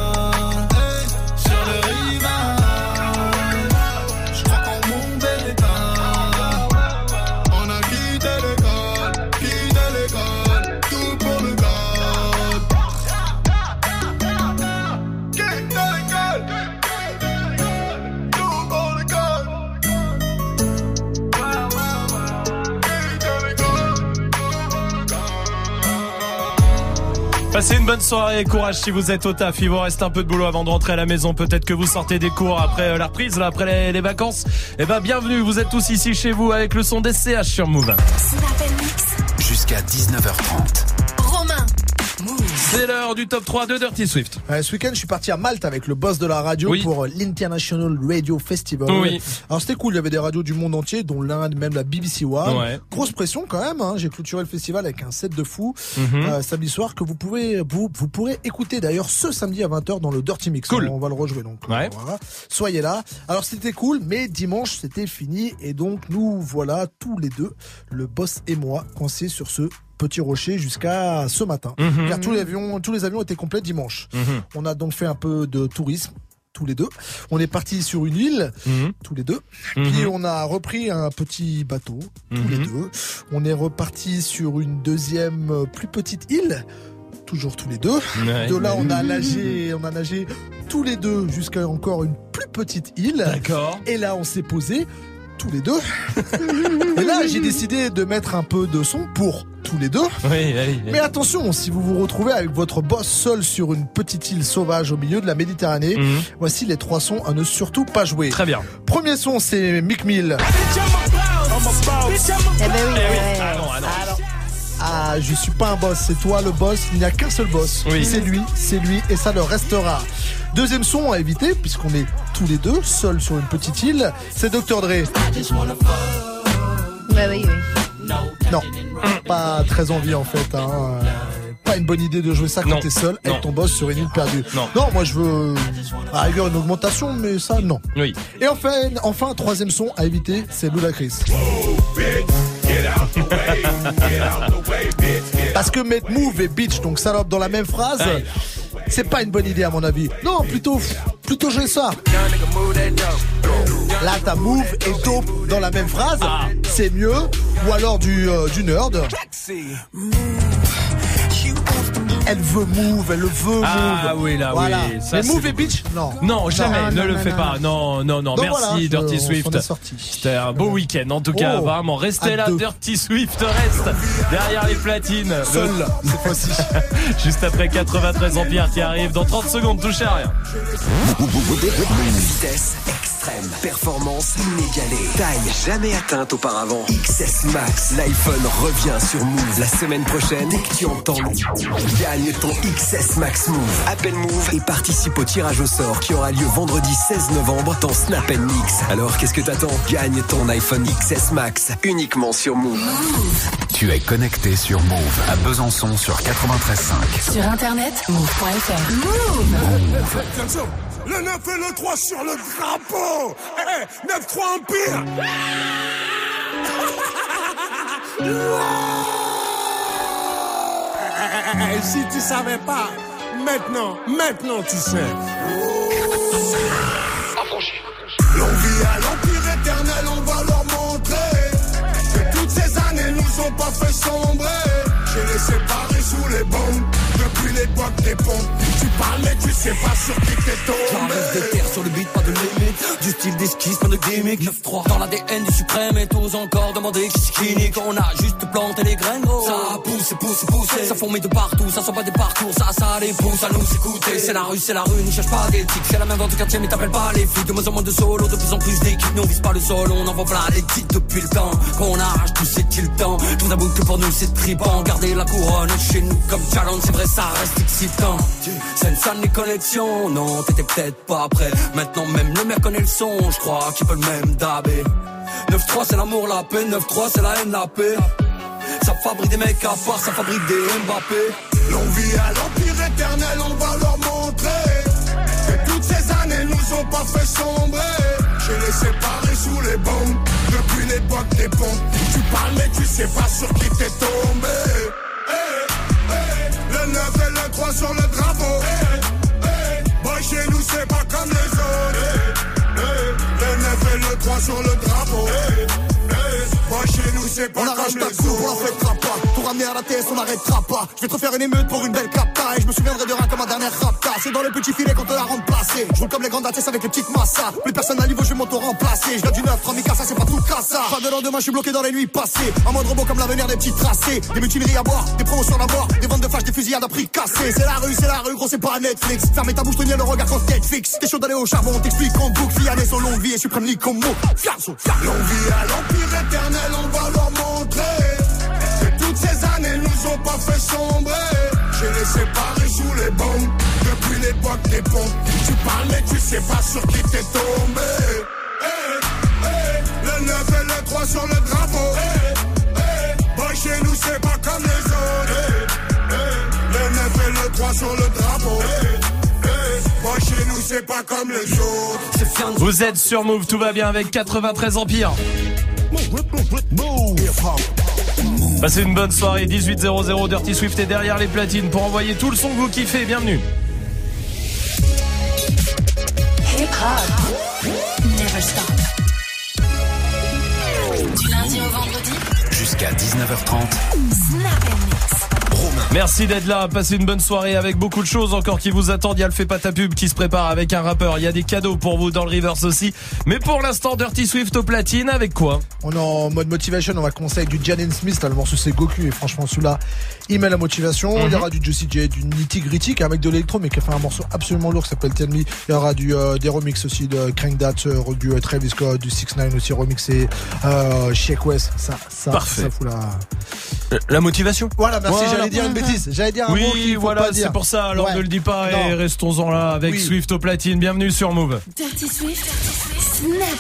Passez une bonne soirée, courage si vous êtes au taf. Il vous reste un peu de boulot avant de rentrer à la maison. Peut-être que vous sortez des cours après euh, la reprise, là, après les, les vacances. Eh ben, bienvenue. Vous êtes tous ici chez vous avec le son des CH sur Move. Jusqu'à 19h30. C'est l'heure du top 3 de Dirty Swift. Ouais, ce week-end, je suis parti à Malte avec le boss de la radio Oui. pour l'International Radio Festival. Oui. Alors c'était cool, il y avait des radios du monde entier, dont l'un même la BBC One. Ouais. Grosse pression quand même. Hein. J'ai clôturé le festival avec un set de fou Mhm. euh, samedi soir que vous pouvez vous vous pourrez écouter d'ailleurs ce samedi à 20h dans le Dirty Mix. Cool. On va le rejouer donc. Ouais. Voilà. Soyez là. Alors c'était cool, mais dimanche c'était fini et donc nous voilà tous les deux, le boss et moi, coincés sur ce petit rocher jusqu'à ce matin. Mhm. Car tous les avions, tous les avions étaient complets dimanche. Mhm. On a donc fait un peu de tourisme tous les deux. On est parti sur une île, Mhm. tous les deux. Puis on a repris un petit bateau, tous les deux. On est reparti sur une deuxième euh, plus petite île, toujours tous les deux. Ouais. De là, on a nagé, on a nagé tous les deux jusqu'à encore une plus petite île. D'accord. Et là, on s'est posé tous les deux. Et là, j'ai décidé de mettre un peu de son pour tous les deux. Oui, oui. Mais attention, si vous vous retrouvez avec votre boss seul sur une petite île sauvage au milieu de la Méditerranée, Mhm. voici les trois sons à ne surtout pas jouer. Très bien. Premier son, c'est Mick Mill. Eh ben oui, Eh oui. ouais. Ah non, ah non. Ah, je suis pas un boss, c'est toi le boss. Il n'y a qu'un seul boss. Oui. C'est lui, c'est lui, et ça le restera. Deuxième son à éviter, puisqu'on est tous les deux seuls sur une petite île, c'est Dr. Dre. Ouais, oui, oui. Non, pas très envie en fait. Hein. Pas une bonne idée de jouer ça quand t'es seul avec Non. ton boss sur une île perdue. Non. moi je veux à la rigueur une augmentation, mais ça non. Oui. Et enfin, enfin troisième son à éviter, c'est Ludacris. Parce que mettre move et bitch, donc salope dans la même phrase. C'est pas une bonne idée à mon avis. Non, plutôt, plutôt jouer ça. Là, t'as move et dope dans la même phrase, Ah. c'est mieux. Ou alors du, euh, du nerd. Elle veut move, elle le veut move. Ah oui, là, Voilà. oui. ça, Mais move et bitch, non. Non, jamais, Non, ne non, le non, fais non. pas. Non, non, non. Donc Merci, voilà, Dirty Swift. C'était un beau week-end. En tout cas, Oh. vraiment, restez là. deux. Dirty Swift reste derrière les platines. Seul, Le- cette fois-ci. Juste après 93 Empire qui arrive dans 30 secondes, touchez à rien. Vitesse extrême, performance inégalée, taille jamais atteinte auparavant. XS Max, l'iPhone revient sur Move la semaine prochaine. Dès que tu entends, gagne ton XS Max Move. Appelle Move et participe au tirage au sort qui aura lieu vendredi 16 novembre dans Snap Mix. Alors qu'est-ce que t'attends? Gagne ton iPhone XS Max uniquement sur Move. Tu es connecté sur Move à Besançon sur 93.5. Sur internet, move.fr. Move. Attention, le 9 et le 3 sur le drapeau Eh, 9-3 Empire Si tu savais pas, maintenant, maintenant tu sais. L'on vit à l'empire éternel, on va leur montrer que toutes ces années nous ont pas fait sombrer. J'ai les séparés sous les bombes depuis l'époque des pompes. Tu parles mais tu sais pas sur qui t'es tombé. J'arrive de terre sur le beat, pas de limite. Du style d'esquisse, pas de gimmick. 9-3 dans l'ADN du suprême et tous encore demander qui c'est qui nique. On a juste planté les graines, gros. Ça pousse, pousse, pousse. Ça fourmille de partout, ça sort pas des parcours. Ça, ça les pousse à nous écouter. C'est la rue, c'est la rue, n'y cherche pas d'éthique. C'est la même dans tout quartier, mais t'appelles pas les flics. De moins en moins de solo, de plus en plus d'équipes. Nous on vise pas le sol, on envoie plein les titres depuis le temps. Qu'on arrache tout, c'est-il temps. Vous avoue que pour nous c'est tripant. Garder la couronne chez nous comme challenge, c'est vrai, ça reste excitant. C'est une salle les connexions, non, t'étais peut-être pas prêt. Maintenant même le mec connaît le son, je crois qu'il peut le même dabé. 9-3 c'est l'amour, la paix, 9-3 c'est la haine, la paix. Ça fabrique des mecs à part, ça fabrique des Mbappé. L'on vit à l'empire éternel, on va leur montrer que toutes ces années nous ont pas fait sombrer. J'ai les séparés sous les bombes depuis l'époque des pompes. Tu parles mais tu sais pas sur qui t'es tombé. Le 9 et le 3 sur le drapeau. Eh, eh, boy, chez nous c'est pas comme les autres. Eh, eh, le 9 et le 3 sur le drapeau. Boy, chez nous c'est pas On comme arrache ta les coupe, on autres. fêtera pas. Pour à la TS, on n'arrêtera pas. Je vais te refaire une émeute pour une belle capta. Et je me souviendrai de rien comme un dernier rapta. C'est dans le petit filet qu'on te la remplacé. Je roule comme les grandes ATS avec les petites massas. Plus personne à niveau, je vais m'auto-remplacer. Je viens du 9, 3 ça c'est pas tout ça. Pas de lendemain, je suis bloqué dans les nuits passées. Un mode robot comme l'avenir des petits tracés. Des mutineries à boire, des promotions à boire. Des ventes de flash, des fusillades à prix cassés. C'est la rue, c'est la rue, gros, c'est pas Netflix. Fermez ta bouche, tenir le regard quand Netflix. T'es chaud d'aller au charbon, t'explique en boucle. Fiané, son longue vie et suprême comme mot. Fiazo, fiazo. L'on vit à l'empire éternel, on va leur montrer nous ont pas fait sombrer. J'ai les séparés sous les bombes depuis l'époque des pompes. Tu parles mais tu sais pas sur qui t'es tombé. Eh, eh, le 9 et le 3 sur le drapeau. Eh, eh, boy, chez nous c'est pas comme les autres. Le 9 et le 3 sur le drapeau. Boy, chez nous c'est pas comme les autres. Vous êtes sur Move, tout va bien avec 93 Empire. Passez une bonne soirée, 1800 Dirty Swift est derrière les platines pour envoyer tout le son que vous kiffez, bienvenue. Hip hop. Never stop. Du lundi au vendredi. Jusqu'à 19h30. Snap Merci d'être là, passez une bonne soirée avec beaucoup de choses encore qui vous attendent. Il y a le fait pas ta pub qui se prépare avec un rappeur. Il y a des cadeaux pour vous dans le reverse aussi. Mais pour l'instant, Dirty Swift au platine avec quoi? On est en mode motivation, on va avec du Jaden Smith, le morceau c'est Goku et franchement celui-là il met la motivation. Il y aura du Juicy J, du Nitty Gritty qui est un mec de l'électro mais qui a fait un morceau absolument lourd qui s'appelle Tell Me. Il y aura du, euh, des remixes aussi de Crank That, euh, du euh, Travis Scott, du 6 9 aussi remixé, euh, Shake West, ça, ça, Parfait. ça fout la... La motivation Voilà, merci, Voilà. j'allais dire une bêtise. J'allais dire un mot qu'il Oui, faut voilà, pas dire. c'est pour ça. Alors Ouais. ne le dis pas et restons-en là avec Oui. Swift au platine. Bienvenue sur Move. Dirty Swift. Snap.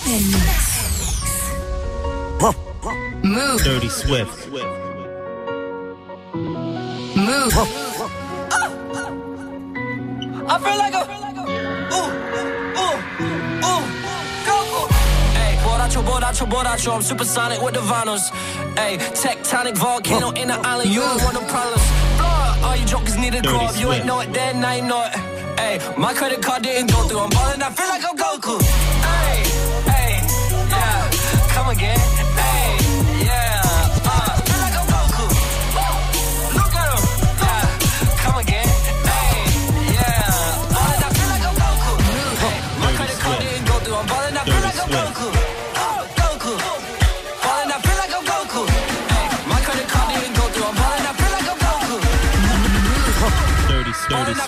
Move. Dirty Swift. Move. I feel like a ooh, ooh, ooh, go. Hey, borracho, borracho, borracho. I'm supersonic with the vinyls. Hey, tectonic volcano in the island. You don't want no problems. Blow all you jokers need a grow up. You ain't know it then, now you know it. Hey, my credit card didn't go through. I'm ballin', I feel like I'm Goku. Hey, hey, yeah, come again.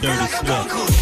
dirty sweat.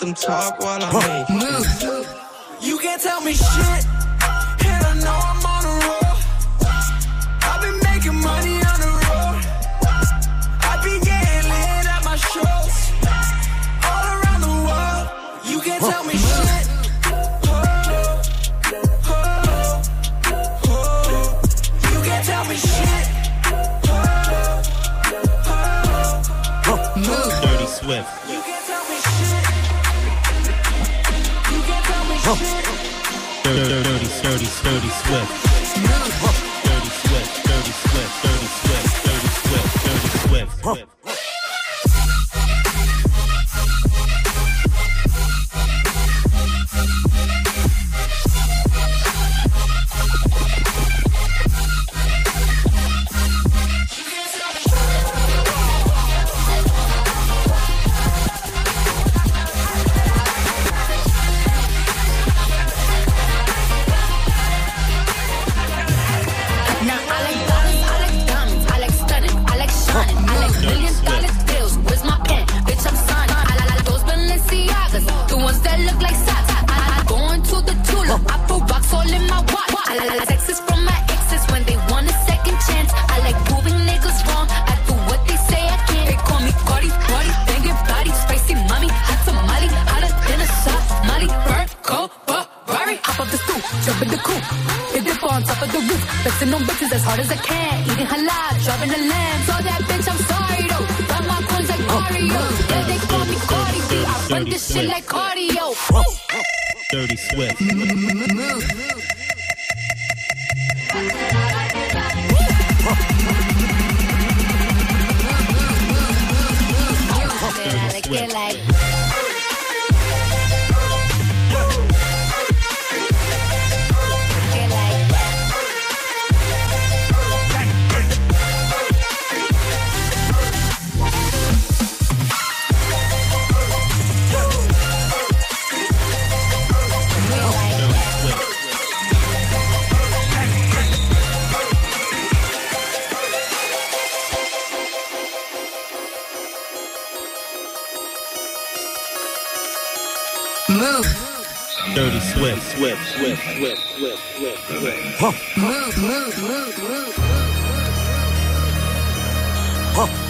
them talk while I make moves. You can't tell me shit.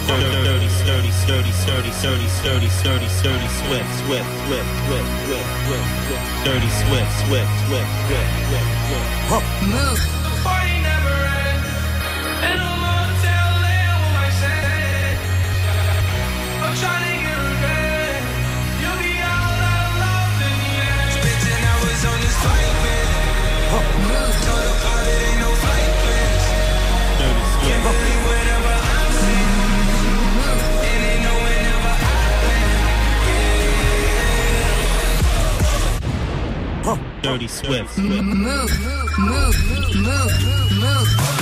Sturdy, sturdy, sturdy, sturdy, sturdy, sturdy, sturdy, sturdy, swift, swift, swift, swift, swift, swift, swift, dirty, swift, swift, swift, swift, swift, swift. Move. Party never ends. Dirty Swift. Move, move, move, move, move.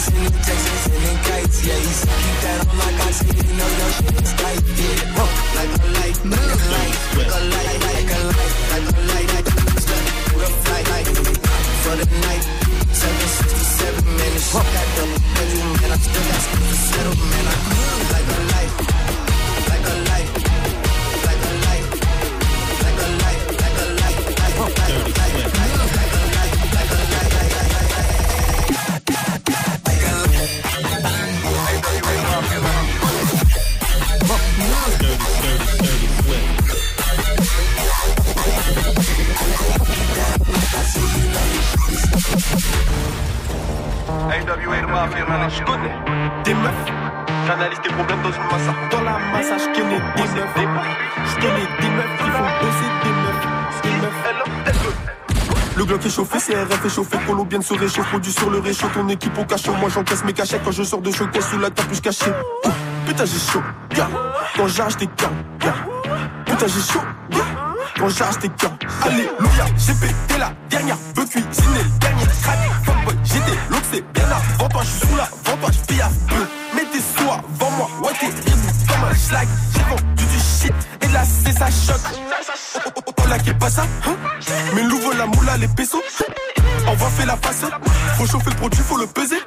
sending texts and sending kites. Yeah, he said keep that on like I said. You know your shit is tight. Yeah, huh. like a light, like a light, like a light. Chauffé, CRF est chauffé, Polo bien de se réchauffe, produit sur le réchaud, ton équipe au cachot. Moi j'encaisse mes cachets quand je sors de showcase sous la capuche cachée. Ouh, Putain j'ai chaud, gars. Quand j'arrache tes câbles, gars. Putain j'ai chaud, gars. Quand j'arrache tes câbles. Alléluia, j'ai pété la faut chauffer le produit, faut le peser.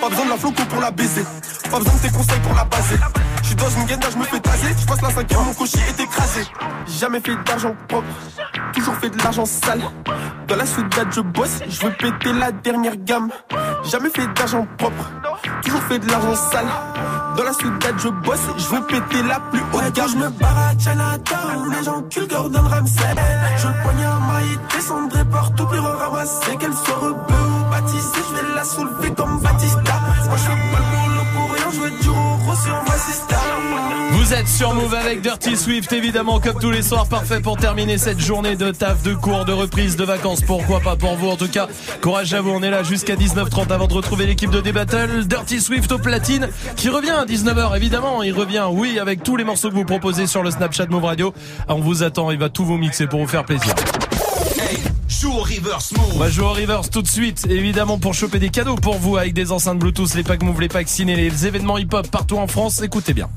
Pas besoin de la floco pour la baiser, pas besoin de tes conseils pour la baser. J'suis dans une gaine, je me fais taser, j'passe la cinquième, mon cocher est écrasé. Jamais fait d'argent propre, toujours fait de l'argent sale. Dans la soudade, je bosse, je veux péter la dernière gamme. Jamais fait d'argent propre, toujours fait de l'argent sale. Dans la soudade, je bosse, je veux péter la plus haute gamme. je me barre à Chinatown, les gens culent Gordon Ramsay. Je Vous êtes sur Move avec Dirty Swift, évidemment, comme tous les soirs, parfait pour terminer cette journée de taf, de cours, de reprise, de vacances. Pourquoi pas pour vous, en tout cas. Courage à vous, on est là jusqu'à 19h30 avant de retrouver l'équipe de D-Battle. Dirty Swift au platine, qui revient à 19h, évidemment. Il revient, oui, avec tous les morceaux que vous proposez sur le Snapchat Move Radio. Ah, On vous attend, il va tout vous mixer pour vous faire plaisir. Joue au reverse move. On va jouer au reverse tout de suite, évidemment pour choper des cadeaux pour vous avec des enceintes Bluetooth, les packs Move, les packs ciné, les événements hip-hop partout en France. Écoutez bien.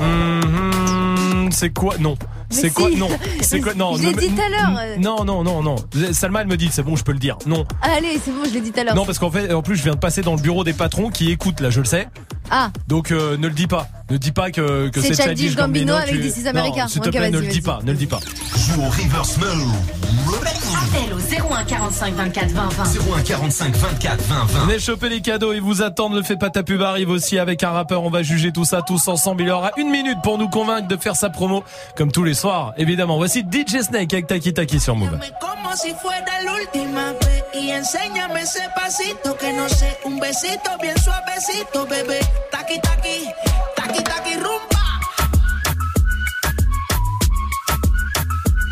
Mhm, c'est quoi? Non. C'est quoi? si. Non. C'est quoi? Non. Je l'ai dit tout à l'heure. euh. Non, non, non, non. Salma, elle me dit, c'est bon, je peux le dire. Non. Allez, c'est bon, je l'ai dit tout à l'heure. Non, parce qu'en fait, en plus, je viens de passer dans le bureau des patrons qui écoutent, là, je le sais. Ah, Donc, euh, ne le dis pas. Ne dis pas que, que C'est Childish Gambino avec tu- This is Non, America. S'il te plaît, ne le dis pas. Ne le dis pas. Joue au reverse move. Appel au 01 45 24 20 20. 01 45 24 20 20. Venez choper les cadeaux, ils vous attendent. Ne fais pas ta pub arrive aussi avec un rappeur. On va juger tout ça tous ensemble. Il aura une minute pour nous convaincre de faire sa promo comme tous les soirs. Évidemment, voici DJ Snake avec Taki Taki sur Move. Como si fuera la última vez y enséñame ese pasito que no sé, un besito bien suavecito, bebé. Taqui taqui, taqui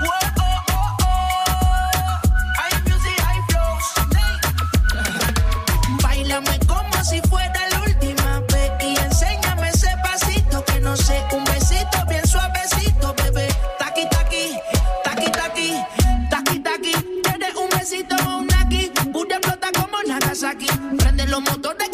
Oh, oh, oh, Báilame como si fuera la última vez y enséñame ese pasito que no sé un besito bien suavecito, bebé. Taqui taqui, taqui taqui, taqui taqui. Pide un besito con un aquí, un día flota como nadas aquí. Prende los motores.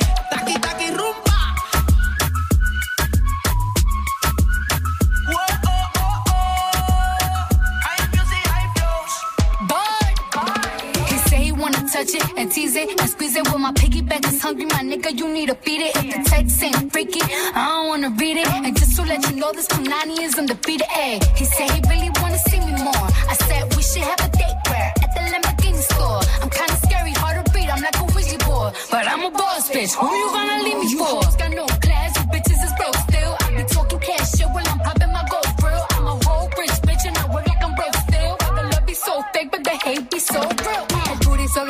touch it and tease it and squeeze it. Well, my piggyback is hungry, my nigga. You need to feed it. If the text ain't freaky, I don't wanna read it. And just to let you know, this Punani is undefeated. Ay, he said he really wanna see me more. I said we should have a date where at the Lamborghini store. I'm kinda scary, hard to read. I'm like a Ouija board, but I'm a boss bitch. Who you gonna leave me oh, for?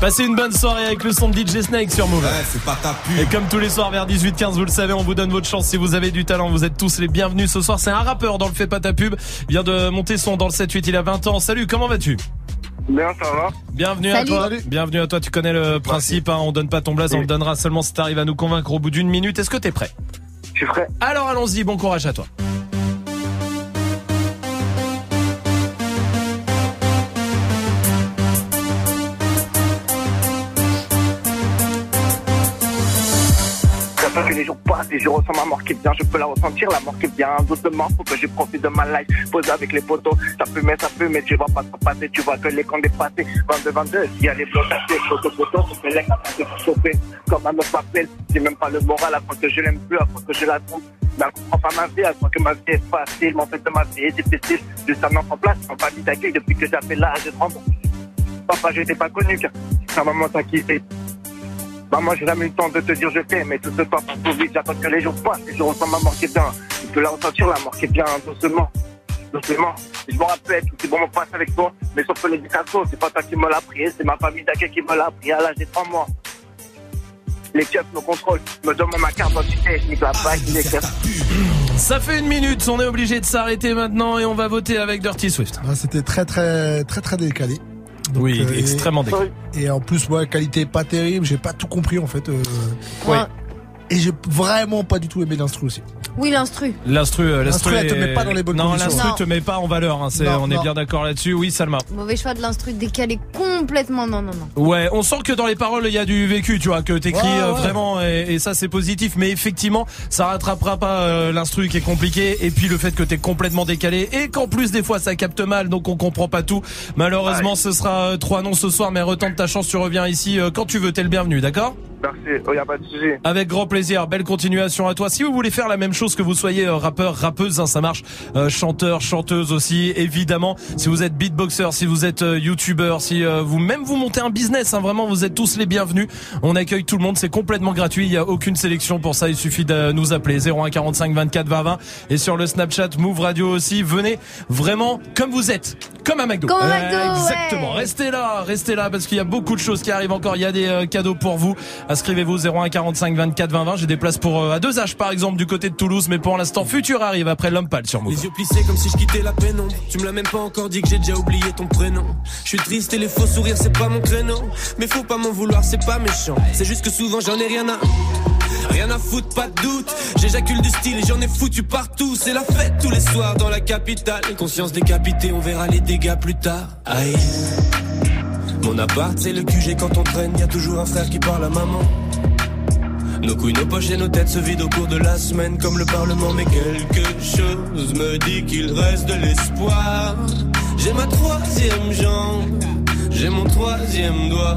Passez une bonne soirée avec le son de DJ Snake sur Move. c'est pas ta pub. Et comme tous les soirs vers 18h15, vous le savez, on vous donne votre chance si vous avez du talent. Vous êtes tous les bienvenus ce soir. C'est un rappeur dans le fait pas ta pub. Il vient de monter son dans le 7-8, il a 20 ans. Salut, comment vas-tu? Bien, ça va. Bienvenue Salut. à toi. Bienvenue à toi. Tu connais le principe. Hein, on donne pas ton blaze, on le donnera seulement si t'arrives à nous convaincre au bout d'une minute. Est-ce que t'es prêt? Je suis prêt. Alors allons-y. Bon courage à toi. Que les jours passent et je ressens ma mort qui vient. Je peux la ressentir, la mort qui vient doucement. Faut que je profite de ma life. Posé avec les poteaux. Ça fume, ça fume, mais tu vois pas trop passer. Tu vois que les camps dépassés. 22, 22. Il y a les blocs cassés. Photo, photo. Ça fait les capacités pour chauffer. Comme un autre appel. J'ai même pas le moral à que je l'aime plus, à que je la trompe. Mais elle comprend pas ma vie, elle croit que ma vie est facile. Mais en fait, ma vie est difficile. Juste un enfant en place. En famille d'accueil depuis que j'avais l'âge de 30 ans. Papa, je t'ai pas connu, car sa maman t'a quitté. Maman, j'ai jamais eu le temps de te dire je t'aime, mais tout ce temps passe trop vite, j'attends que les jours passent et je ressens ma mort qui est bien. Tu peux la ressentir, la mort qui est bien, doucement, doucement. Et je me rappelle, tout c'est bon, on passe avec toi, mais sauf que l'éducation, c'est pas toi qui me l'a pris, c'est ma famille d'accueil qui me l'a pris à l'âge de 3 mois. Les keufs me contrôlent, me demandent ma carte d'identité, je nique la bague, les keufs. Ça fait une minute. On est obligé de s'arrêter maintenant et on va voter avec Dirty Swift. Ah, C'était très très très très décalé. Donc, Oui, euh, extrêmement décalé. Et en plus, ouais, qualité pas terrible. J'ai pas tout compris en fait. euh, Ouais. Et j'ai vraiment pas du tout aimé l'instru aussi. Oui, l'instru. L'instru, euh, L'instru, elle te met pas dans les bonnes non, conditions. l'instru Non. te met pas en valeur. Hein, c'est- Non, on est bien d'accord là-dessus. Oui, Salma. Mauvais choix de l'instru décalé complètement. Non, non, non. Ouais, on sent que dans les paroles il y a du vécu, tu vois, que t'écris Ouais, euh, ouais. vraiment et, et ça c'est positif. Mais effectivement, ça rattrapera pas euh, l'instru qui est compliqué et puis le fait que t'es complètement décalé et qu'en plus des fois ça capte mal, donc on comprend pas tout. Malheureusement, ce sera trois noms ce soir, mais retente ta chance, tu reviens ici euh, quand tu veux. T'es le bienvenu, d'accord? Merci, oh, y a pas de. Avec grand plaisir, belle continuation à toi. Si vous voulez faire la même chose que vous soyez euh, rappeur, rappeuse, hein, ça marche. Euh, chanteur, chanteuse aussi, évidemment. Si vous êtes beatboxer, si vous êtes euh, youtubeur, si euh, vous même vous montez un business, hein, vraiment, vous êtes tous les bienvenus. On accueille tout le monde, c'est complètement gratuit. Il y a aucune sélection pour ça. Il suffit de nous appeler 01 45 24 20 20 et sur le Snapchat Move Radio aussi. Venez vraiment comme vous êtes, comme à McDo. Comme à McDo, exactement. ouais. Restez là, restez là parce qu'il y a beaucoup de choses qui arrivent encore. Il y a des euh, cadeaux pour vous. Inscrivez-vous 01 45 24 20 20. J'ai des places pour euh, à deux H par exemple du côté de Toulouse, mais pour l'instant Futur arrive après l'homme pâle sur Move. Les yeux plissés comme si je quittais la pénombre. Tu me l'as même pas encore dit que j'ai déjà oublié ton prénom. Je suis triste et les faux sourires, c'est pas mon créneau. Mais faut pas m'en vouloir, c'est pas méchant. C'est juste que souvent j'en ai rien à. Rien à foutre, pas de doute. J'éjacule du style et j'en ai foutu partout. C'est la fête tous les soirs dans la capitale. Conscience décapitée, on verra les dégâts plus tard. Aïe. Mon appart, c'est le QG quand on traîne. Y a toujours un frère qui parle à maman. Nos couilles, nos poches et nos têtes se vident au cours de la semaine comme le Parlement. Mais quelque chose me dit qu'il reste de l'espoir. J'ai ma troisième jambe, j'ai mon troisième doigt.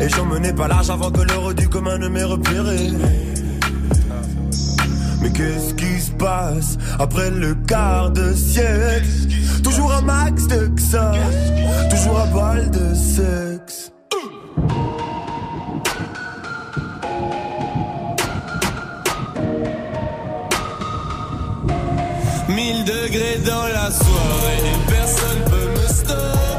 et j'emmenais pas large avant que l'heure du commun ne m'ait repéré. Mais qu'est-ce qui se passe après le quart de siècle? Toujours un max de xa, toujours un bal de sexe. Mille degrés dans la soirée et personne peut me stopper.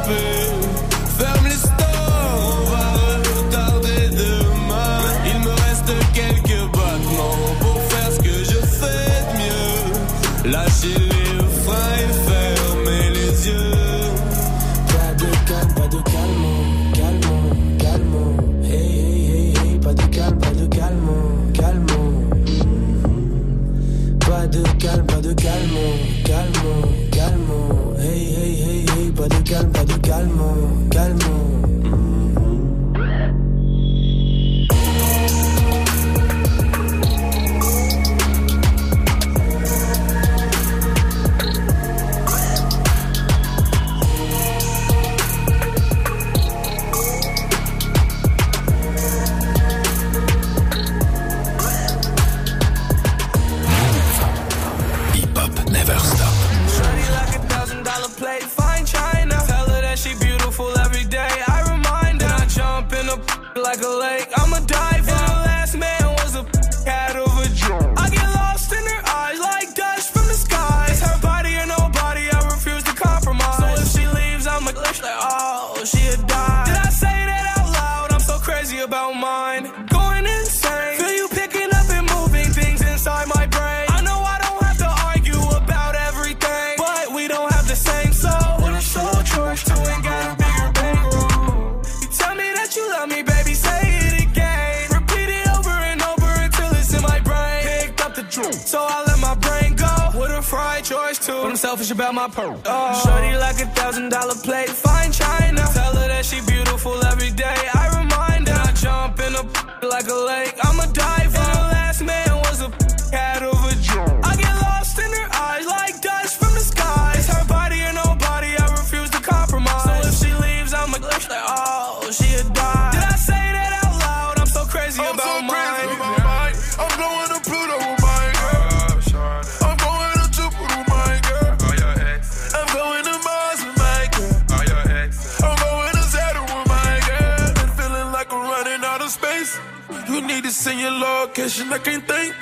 Hey, pas about my pearl. Oh. Shorty like a thousand dollar plate, I can't think.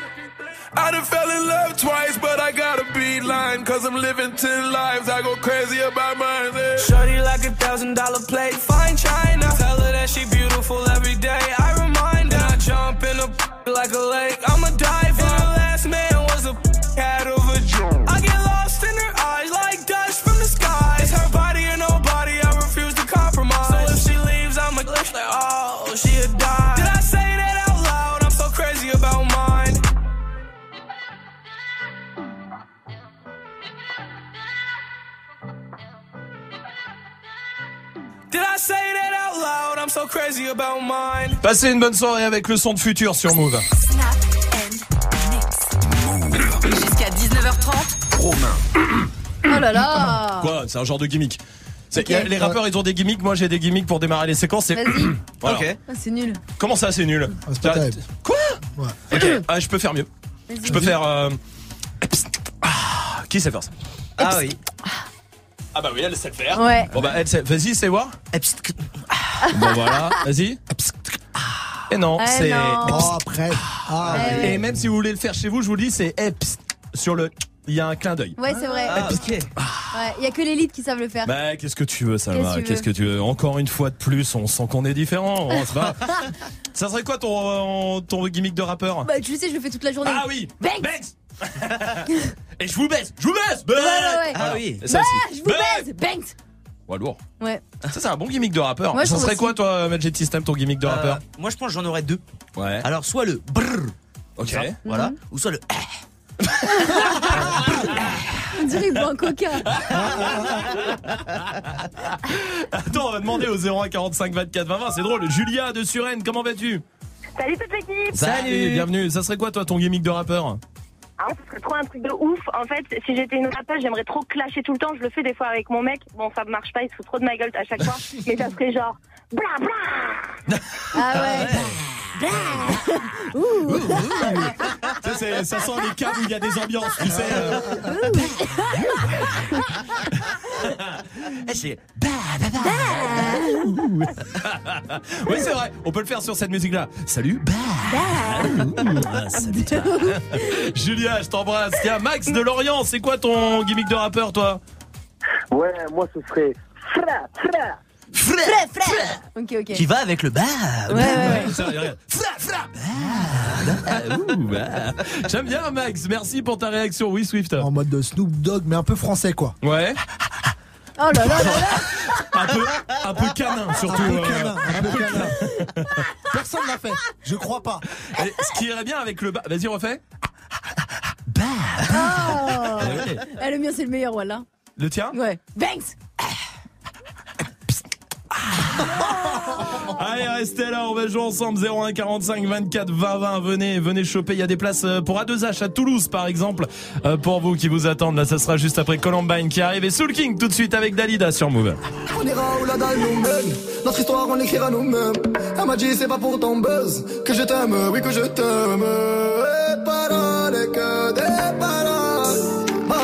I done fell in love twice, but I gotta be lying. Cause I'm living ten lives. I go crazy about mine. yeah. Shorty like a thousand dollar plate, Passez une bonne soirée avec le son de futur sur Move. Jusqu'à 19h30. Romain. Oh là là Quoi C'est un genre de gimmick. Les rappeurs ils ont des gimmicks, moi j'ai des gimmicks pour démarrer les séquences. c'est- Vas-y. Voilà. Ah, c'est nul. Comment ça c'est nul pas terrible. Quoi Ok, ah, je peux faire mieux. Je peux faire. euh, Ah, qui sait faire ça Ah oui. Ah bah oui, elle sait le faire. Ouais. Bon bah elle sait. Vas-y, c'est voir. Bon voilà, vas-y. Et non, Ah, c'est. non. Oh, après. Ah, ouais. Et même si vous voulez le faire chez vous, je vous le dis, c'est eh, psst, sur le. Il y a un clin d'œil. Ouais, c'est vrai. Ah. Ouais, il y a que l'élite qui savent le faire. Bah, qu'est-ce que tu veux, Qu'est-ce Salma Qu'est-ce que tu veux? Encore une fois de plus, on sent qu'on est différent. on se bat. Ça serait quoi ton, ton gimmick de rappeur? Bah, tu le sais, je le fais toute la journée. Ah oui Banks Banks Et je vous baisse Je vous baisse Ouais, ouais, ouais. Ah oui. Ça Bah, je vous baise Banks Ouais, lourd. Ouais. Ça, c'est un bon gimmick de rappeur. Ça serait aussi. quoi, toi, Magic System, ton gimmick de Euh, rappeur moi, je pense que j'en aurais deux. Ouais. Alors, soit le brrr, Ok. ça, voilà, Mhm. ou soit le On dirait qu'il boit un coca. Attends, on va demander au 01 45 24 20 20. C'est drôle. Julia de Suresnes, comment vas-tu? Salut toute l'équipe Salut, bienvenue. Ça serait quoi, toi, ton gimmick de rappeur? Ah, ce serait trop un truc de ouf. En fait, si j'étais une rappeuse, j'aimerais trop clasher tout le temps. Je le fais des fois avec mon mec. Bon, ça marche pas, il se fout trop de ma gueule à chaque fois. Mais ça serait genre... Bla bla Ah ouais. Ouh. Tu sais, c'est- ça sent les câbles où il y a des ambiances, tu sais. euh. Eh, c'est oui, c'est vrai. On peut le faire sur cette musique-là. Salut. Ah, salut. Julia, je t'embrasse. Tiens, Max de Lorient, c'est quoi ton gimmick de rappeur, toi? Ouais, moi ce serait Fra, fra. Frère, frère. Ok, ok. Qui va avec le bah. Ouais, ouais, ouais. Ça, regarde. Fra, fra. Ah, ouh, ah. J'aime bien, Max. Merci pour ta réaction. Oui, Swift. En mode de Snoop Dogg, mais un peu français, quoi. Ouais. Oh là là là là. Un peu, un peu canin, surtout. Un peu euh, canin, un peu canin. Personne l'a fait. Je crois pas. Et ce qui irait bien avec le bas. Vas-y, refais. Oh. Ouais. Eh, le mien, c'est le meilleur, voilà. Le tien? Ouais. Banks. Allez, restez là, on va jouer ensemble 01 45 24 20 20. Venez, venez choper. Il y a des places euh, pour A2H à Toulouse, par exemple, euh, pour vous qui vous attendent. Là, ça sera juste après Columbine qui arrive et Soul King tout de suite avec Dalida sur Move. On ira où la nous Notre histoire on l'écrira nous-mêmes c'est pas pour ton buzz Que je t'aime, oui que je t'aime Et paroles que des paroles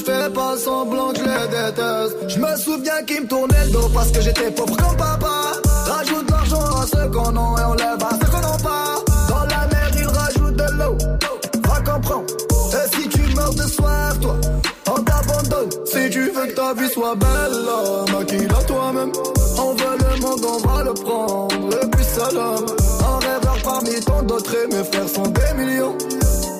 je fais pas semblant que je les déteste. Je me souviens qu'ils me tournaient le dos Parce que j'étais pauvre comme papa. Rajoute l'argent à ceux qu'on a Et on lève à ceux qu'on n'a pas Dans la mer ils rajoutent de l'eau. Va comprendre. Et si tu meurs de soif toi On t'abandonne. Si tu veux que ta vie soit belle Maquille-la toi-même. On veut le monde on va le prendre. Et puis salam Un rêveur parmi tant d'autres Et mes frères sont des millions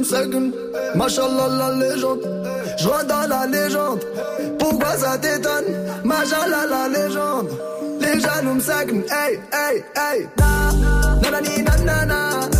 Les jaloux me seguent. Machallah la légende. Je dans la légende. Pourquoi ça t'étonne? Machallah la légende. Les jaloux me. Hey, hey, hey. Na, nanani, nanana. Nanani,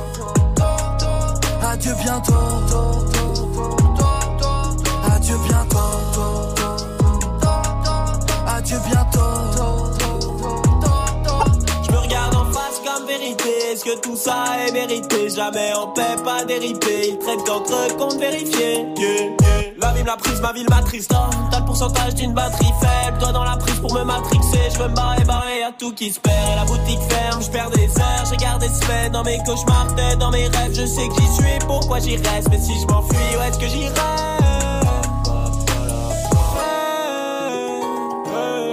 Adieu bientôt. Adieu bientôt. Adieu bientôt. Est-ce que tout ça est mérité Jamais en paix, pas déripé. Ils traitent d'entre compte vérifié. Yeah, yeah. La vie me l'a prise, ma ville m'attriste. Oh, T'as le pourcentage d'une batterie faible. Toi dans la prise pour me matrixer. Je veux me barrer, barrer, y'a tout qui se perd. Et la boutique ferme, je perds des heures. J'ai gardé semaines dans mes cauchemars, peut-être dans mes rêves. Je sais que j'y suis, pourquoi j'y reste? Mais si je m'enfuis, où est-ce que j'irai?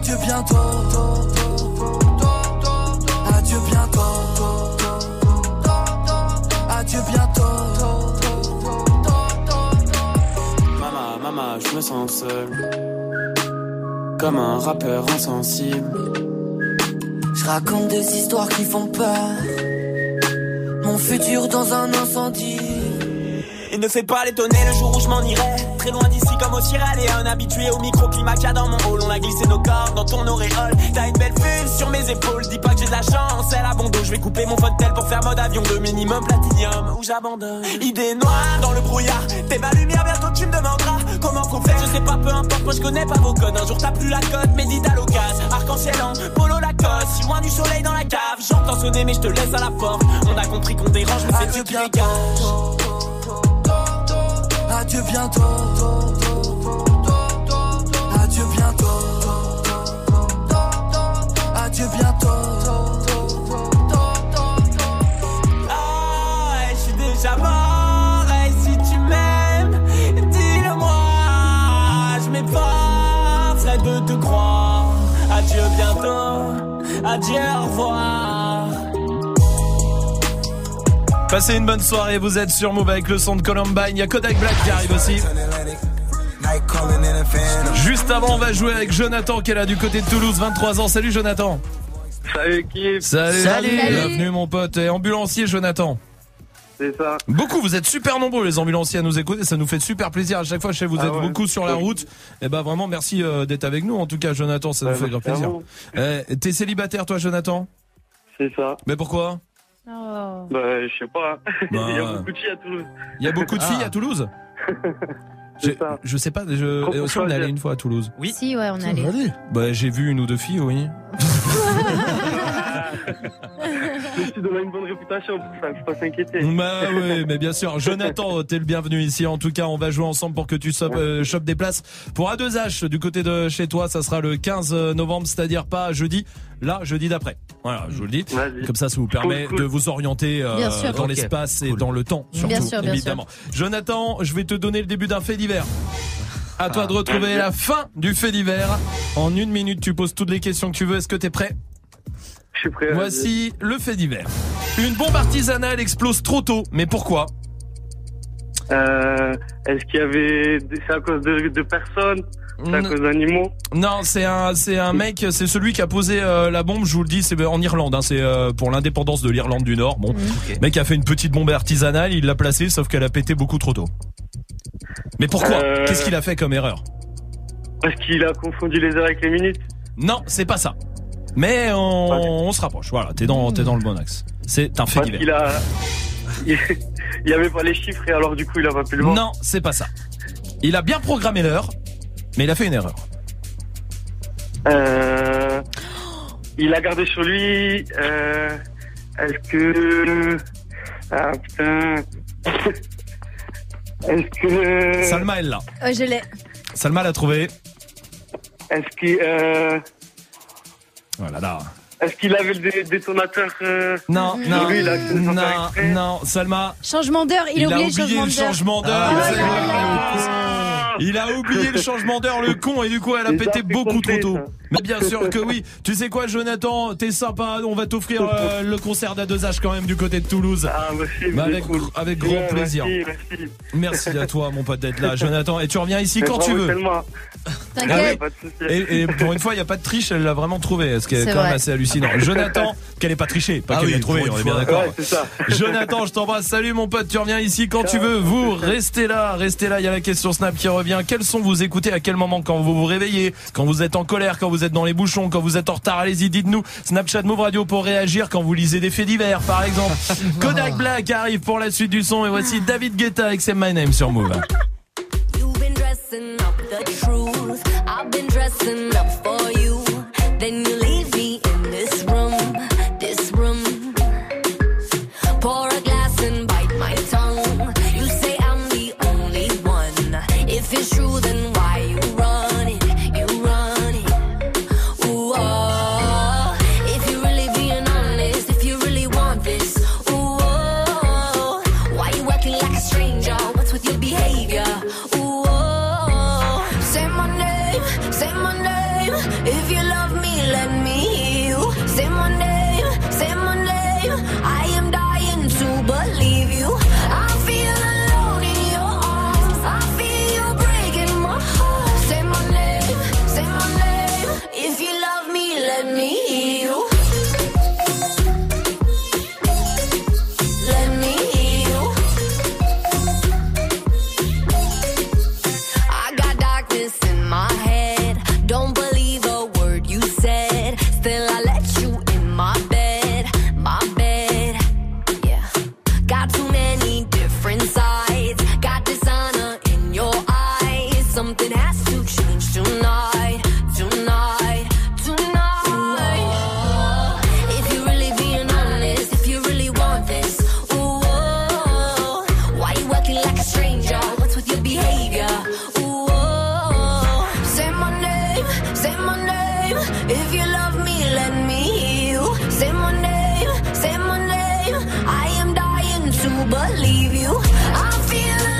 Adieu bientôt. Adieu bientôt. Adieu bientôt. Mama, mama, je me sens seul. Comme un rappeur insensible. Je raconte des histoires qui font peur. Mon futur dans un incendie. Il ne fait pas l'étonner le jour où je m'en irai. Très loin d'ici comme au Sierra un habitué au microclimat qu'il y a dans mon hall. On a glissé nos corps dans ton auréole. T'as une belle vue sur mes épaules. Dis pas que j'ai de la chance, c'est la bondo. Je vais couper mon fauteuil pour faire mode avion de minimum platinium où j'abandonne? Idée noire dans le brouillard. T'es ma lumière, bientôt tu me demanderas comment qu'on fait. Je sais pas, peu importe, moi je connais pas vos codes. Un jour t'as plus la cote, médite à l'occasion. Arc-en-ciel en polo Lacoste. Si loin du soleil dans la cave. J'entends sonner, mais je te laisse à la porte. On a compris qu'on dérange, mais c'est Dieu qui dégage. Adieu bientôt. Adieu bientôt. Adieu bientôt. Ah, je suis déjà mort. Si tu m'aimes, dis-le-moi. Je m'efforcerai de te croire. Adieu bientôt. Adieu, au revoir. Passez une bonne soirée, vous êtes sur Move avec le son de Columbine. Il y a Kodak Black qui arrive aussi. Juste avant, on va jouer avec Jonathan qui est là du côté de Toulouse, 23 ans. Salut Jonathan. Salut équipe. Salut. Salut. Bienvenue mon pote. Et ambulancier Jonathan. C'est ça. Beaucoup, vous êtes super nombreux les ambulanciers à nous écouter, ça nous fait super plaisir à chaque fois, je sais que vous Ah êtes ouais. beaucoup sur la route. Et ben vraiment merci euh, d'être avec nous en tout cas Jonathan, ça nous Ouais, fait grand plaisir. Euh, T'es célibataire toi Jonathan? C'est ça. Mais pourquoi? Bah, je sais pas. Il y a Bah. beaucoup de filles à Toulouse. Il y a beaucoup de filles à Toulouse je, je sais pas, je, Trop euh, si on est allé une fois à Toulouse. Oui. Si, ouais, on est allé. Bah j'ai vu une ou deux filles, oui. Je suis donné une bonne réputation pour faut pas s'inquiéter. Bah oui, mais bien sûr. Jonathan, t'es le bienvenu ici. En tout cas, on va jouer ensemble pour que tu euh, chopes des places pour A2H du côté de chez toi. Ça sera le 15 novembre, c'est-à-dire pas jeudi, là, jeudi d'après. Voilà, je vous le dis. Comme ça, ça vous permet Cool, cool. de vous orienter euh, sûr. dans l'espace et dans le temps, surtout, Bien sûr, bien évidemment. Jonathan, je vais te donner le début d'un fait divers. À toi de retrouver la fin du fait divers. En une minute, tu poses toutes les questions que tu veux. Est-ce que t'es prêt? Je suis prêt. Voici le fait divers. Une bombe artisanale explose trop tôt, mais pourquoi? Euh, Est-ce qu'il y avait. des- C'est à cause de, de personnes? C'est à cause d'animaux? Non, c'est un, c'est un mec, c'est celui qui a posé euh, la bombe. Je vous le dis, c'est en Irlande. Hein, c'est euh, pour l'indépendance de l'Irlande du Nord. Bon, le mec a fait une petite bombe artisanale, il l'a placée, sauf qu'elle a pété beaucoup trop tôt. Mais pourquoi? Euh. Qu'est-ce qu'il a fait comme erreur? Est-ce qu'il a confondu les heures avec les minutes? Non, c'est pas ça. Mais on, on se rapproche. Voilà, t'es dans, t'es dans le bon axe. C'est un fait divers. qu'il a. Il y avait pas les chiffres et alors du coup il a pas pu le voir. Non, c'est pas ça. Il a bien programmé l'heure, mais il a fait une erreur. Euh, il a gardé sur lui. Euh, Est-ce que. Ah putain. Est-ce que. Salma, elle l'a. Oh, je l'ai. Salma l'a trouvé. Est-ce qu'il euh, Voilà, là. est-ce qu'il avait le dé- détonateur euh, Non, non, lui, non, non, Salma. Changement d'heure, il, Il a oublié, oublié le changement d'heure. Ah. Il a oublié le changement d'heure, le con, et du coup, elle a pété beaucoup trop tôt. ça. Mais bien sûr que oui. Tu sais quoi, Jonathan, t'es sympa. On va t'offrir euh, le concert d'A2H quand même du côté de Toulouse. Ah, merci, Bah, c'est avec, cool. avec grand Ouais, plaisir. Merci, merci. Merci à toi, mon pote, d'être là, Jonathan. Et tu reviens ici Mais quand tu veux. T'inquiète. Ah oui. Et, et pour une fois, il n'y a pas de triche, elle l'a vraiment trouvé, ce qui est, C'est quand même vrai. assez hallucinant. Jonathan, qu'elle ait pas triché, pas Ah qu'elle oui, l'ait trouvé, on est bien d'accord. Ouais. Jonathan, je t'embrasse. Salut mon pote, tu reviens ici quand tu veux. Vous, restez là, restez là. Il y a la question Snap qui revient. Quels sont vous écoutez à quel moment? Quand vous vous réveillez, quand vous êtes en colère, quand vous êtes dans les bouchons, quand vous êtes en retard Allez-y, dites-nous. Snapchat Move Radio pour réagir quand vous lisez des faits divers, par exemple. Kodak Black arrive pour la suite du son et voici David Guetta avec C'est My Name sur Move. You've been dressing up the truth. I've been dressing up for you. Then you to believe you. I feel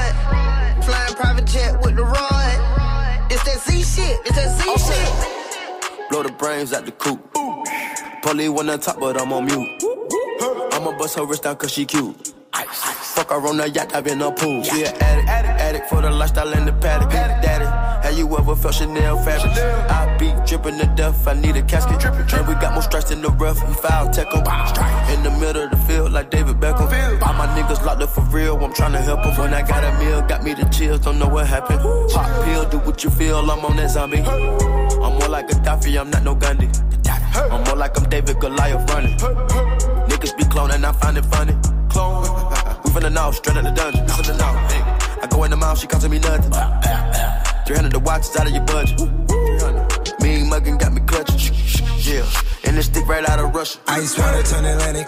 Blow the brains out the coop. Polly wanna talk, but I'm on mute. I'ma bust her wrist down cause she cute. Fuck her on the yacht, I've been a pool. She an addict, addict for the lifestyle and the paddock. Daddy, how you ever felt Chanel fabric? I be dripping to death, I need a casket. And we got more strikes in the rough, we foul tech 'em. In the middle of the field, like David Beckham. All my niggas locked up for real, I'm tryna help 'em. When I got a meal, got me the chills, don't know what happened. Pop pill, do what you feel, I'm on that zombie. I'm more like a Gaddafi, I'm not no Gandhi. I'm more like I'm David Goliath running. Niggas be cloning, I find it funny. Clone. We from the north, straight out the dungeon. From the north, hey. I go in the mouth, she costing me nothing. 300 the watch is out of your budget. Mean muggin' got me clutching. Yeah, and this stick right out of Russia. Ice water turn Atlantic.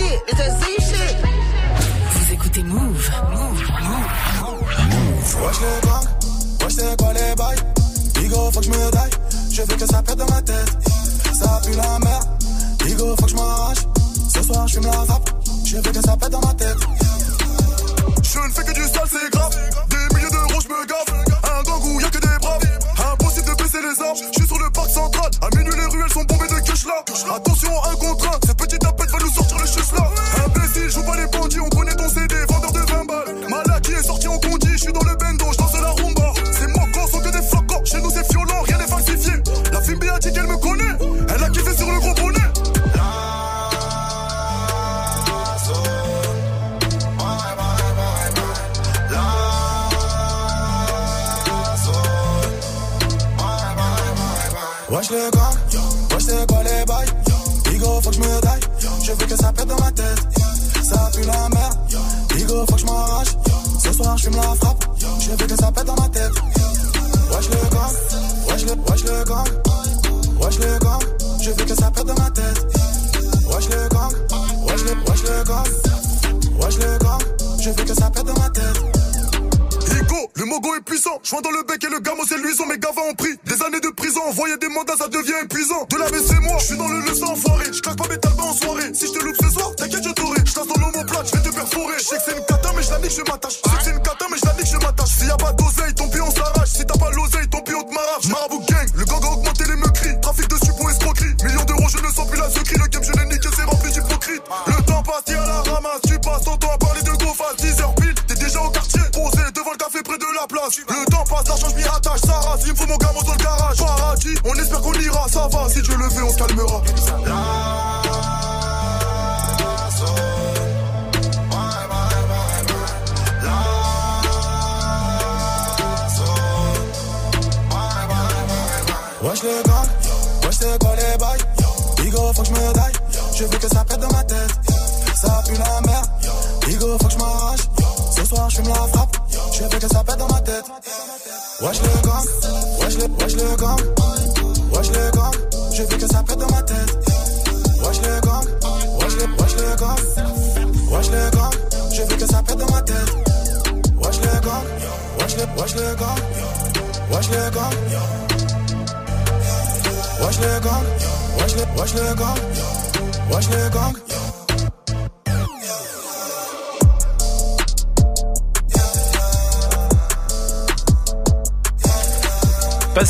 Shit, it's that Z shit. Vous écoutez Move. Move. Move. Wesh les gangs, wesh c'est quoi les bails? Bigo faut que je me daille, je veux que ça pète dans ma tête. Ça pue la merde, Bigo faut que je m'arrache. Ce soir je fume la vape, je veux que ça pète dans ma tête. Je ne fais que du sale c'est grave,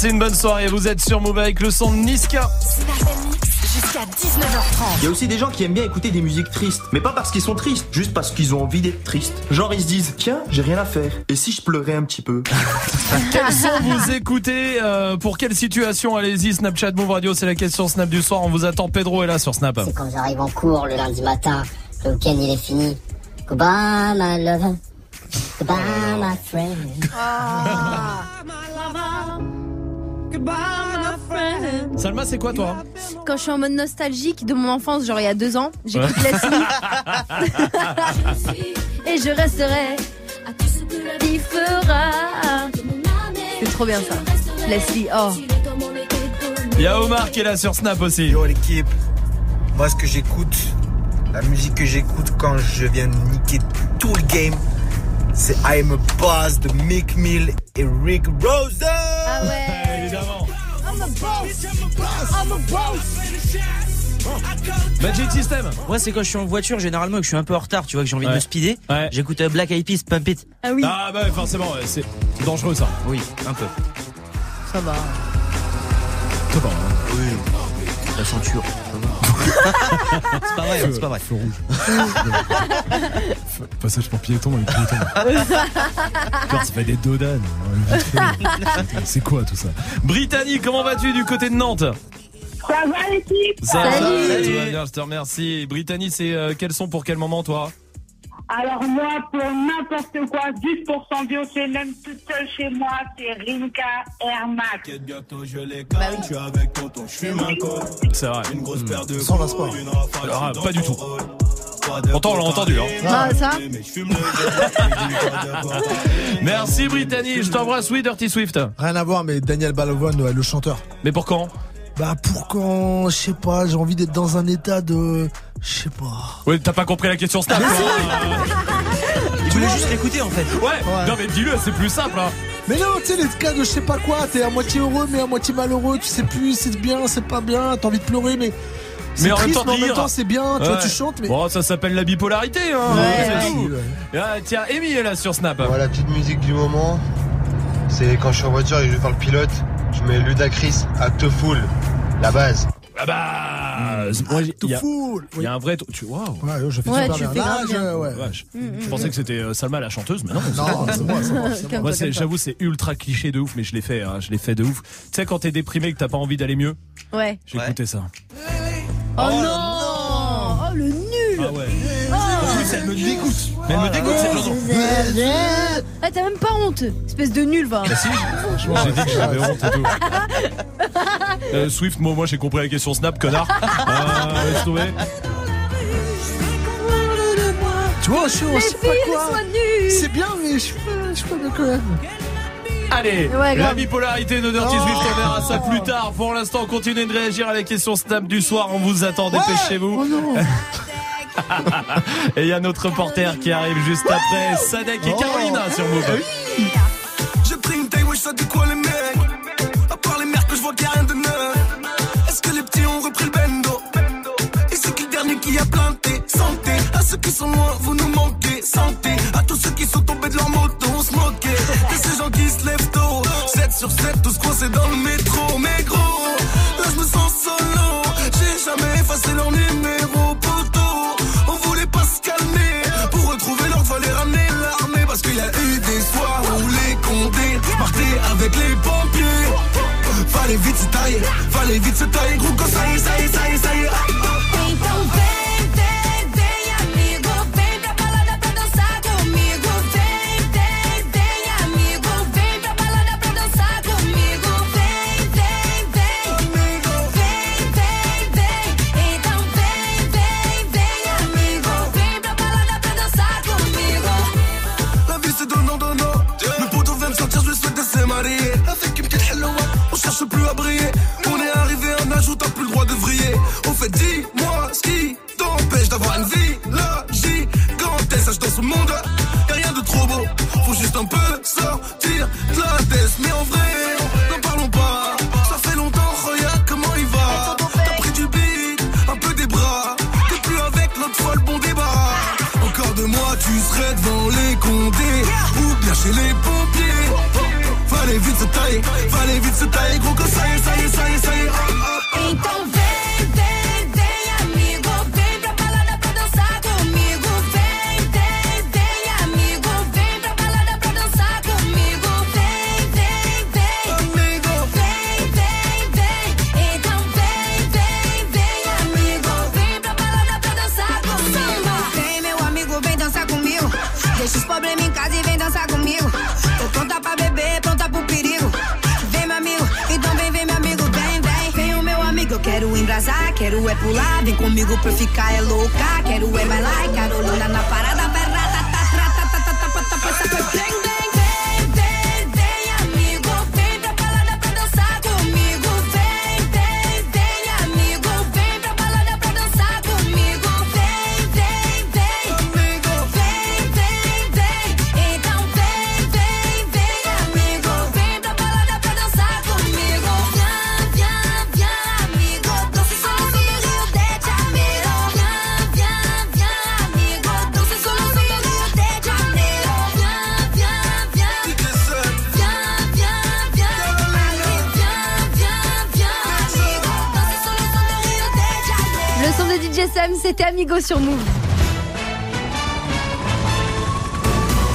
Passez une bonne soirée, vous êtes sur Move avec le son de Niska. Jusqu'à 19h30. Il y a aussi des gens qui aiment bien écouter des musiques tristes, mais pas parce qu'ils sont tristes, juste parce qu'ils ont envie d'être tristes. Genre ils se disent tiens, j'ai rien à faire. Et si je pleurais un petit peu? Quels son vous écoutez euh, Pour quelle situation? Allez-y, Snapchat Move Radio, c'est la question Snap du soir. On vous attend. Pedro est là sur Snap. C'est quand j'arrive en cours le lundi matin, le week-end il est fini. Goodbye my lover, goodbye my friend. Salma, c'est quoi toi Quand je suis en mode nostalgique de mon enfance, genre il y a deux ans, j'écoute Ouais. Leslie. Et je resterai. Il fera. C'est trop bien ça. Leslie, oh. Il y a Omar qui est là sur Snap aussi. Yo l'équipe, moi ce que j'écoute, la musique que j'écoute quand je viens de niquer tout le game, c'est I'm a Boss de Mick Mill et Rick Rose. Ah ouais. Évidemment. I'm a boss. I'm a boss. Magic System. Moi, c'est quand je suis en voiture, généralement, et que je suis un peu en retard, tu vois, que j'ai envie de Ouais. me speeder. J'écoute euh, Black Eyed Peas, Pump It. Ah oui. Ah bah forcément, ouais, c'est dangereux ça. Oui, un peu. Ça va. C'est bon. Oui. La ceinture. C'est pas vrai, c'est pas vrai. Feu rouge. Passage pour piéton avec piéton. Putain, ça fait des dodanes. C'est quoi tout ça? Brittany, comment vas-tu du côté de Nantes? Ça va l'équipe? Ça va, Salut. tout va bien, je te remercie. Brittany, c'est euh, quels sont pour quel moment toi? Alors moi, pour n'importe quoi, juste pour s'ambiancer, même toute seule chez moi, c'est Rinka Air Max. Bientôt je les calme, je suis avec tonton, je fume un col. C'est vrai. Une grosse paire de Sans Alors, ah, pas du tout. Pourtant, on l'a entendu. Hein. Ah, ça Mais je fume le Merci Brittany, je t'embrasse, oui, Dirty Swift. Rien à voir, mais Daniel Balavoine, le chanteur. Mais pour quand? Bah pour quand, je sais pas, j'ai envie d'être dans un état de, je sais pas. Ouais, t'as pas compris la question Snap. Tu voulais juste l'écouter en fait. Ouais. Non mais dis-le, c'est plus simple. Hein. Mais non, tu sais, les cas de je sais pas quoi, t'es à moitié heureux, mais à moitié malheureux, tu sais plus, c'est bien, c'est pas bien, t'as envie de pleurer, mais. Mais en même triste, temps, mais en même temps, c'est bien, tu vois, tu chantes, mais. Bon, ça s'appelle la bipolarité. Hein. Ouais, c'est ouais. tout. Ah, tiens, Amy est là sur Snap. Voilà, la petite musique du moment, c'est quand je suis en voiture et que je vais faire le pilote, je mets Ludacris à te full, la base. Ah bah, moi, j'ai- il y, a- il y a un vrai. Tu waouh. Ouais, je fais Ouais, super tu bien. fais Là, grave je- bien. ouais. Vache. Mm, Je mm, pensais mm. que c'était euh, Salma la chanteuse, mais non. Non, c'est moi, j'avoue, c'est ultra cliché de ouf, mais je l'ai fait, hein, je l'ai fait de ouf. Tu sais, quand t'es déprimé et que t'as pas envie d'aller mieux, Ouais. j'ai écouté ça. Oh, non Oh le nul Ah ouais. Oh. En plus, elle me dégoûte. Mais elle me dégoûte cette chanson. Ah, t'as même pas honte, espèce de nul, va. Bah si, franchement, j'ai dit que j'avais honte et tout. Euh, Swift, moi, moi j'ai compris la question Snap, connard. Euh, laisse tomber. Tu vois, je suis, pas quoi. C'est bien, mais je suis pas, je suis pas bien quand même. Allez, Ouais, la bipolarité de Dirty Oh. Swift, on verra ça plus tard. Pour l'instant, continuez de réagir à la question Snap du soir. On vous attend, dépêchez-vous. Oh non. Et il y a notre reporter qui arrive juste après, Sadek et Oh. Carolina sur Move. J'ai pris une taille, wesh, ça dit quoi les mecs? À part les merdes que je vois qu'il y a rien de neuf. Est-ce que les petits ont repris le bendo? Et c'est qui le dernier qui a planté? Santé. À ceux qui sont loin, vous nous manquez. Santé. À tous ceux qui sont tombés de leur moto On se moquait. De ces gens qui se lèvent tôt. 7 sur 7, tous coincés dans le métro. Mais gros, là je me sens solo. J'ai jamais effacé leur numéro Fallait vite se tailler, fallait vite se tailler Gros quand ça y est, ça y est, ça y est, ça y est comigo pra ficar é louca. Quero é bailar, e Carolina na parada, sur Move.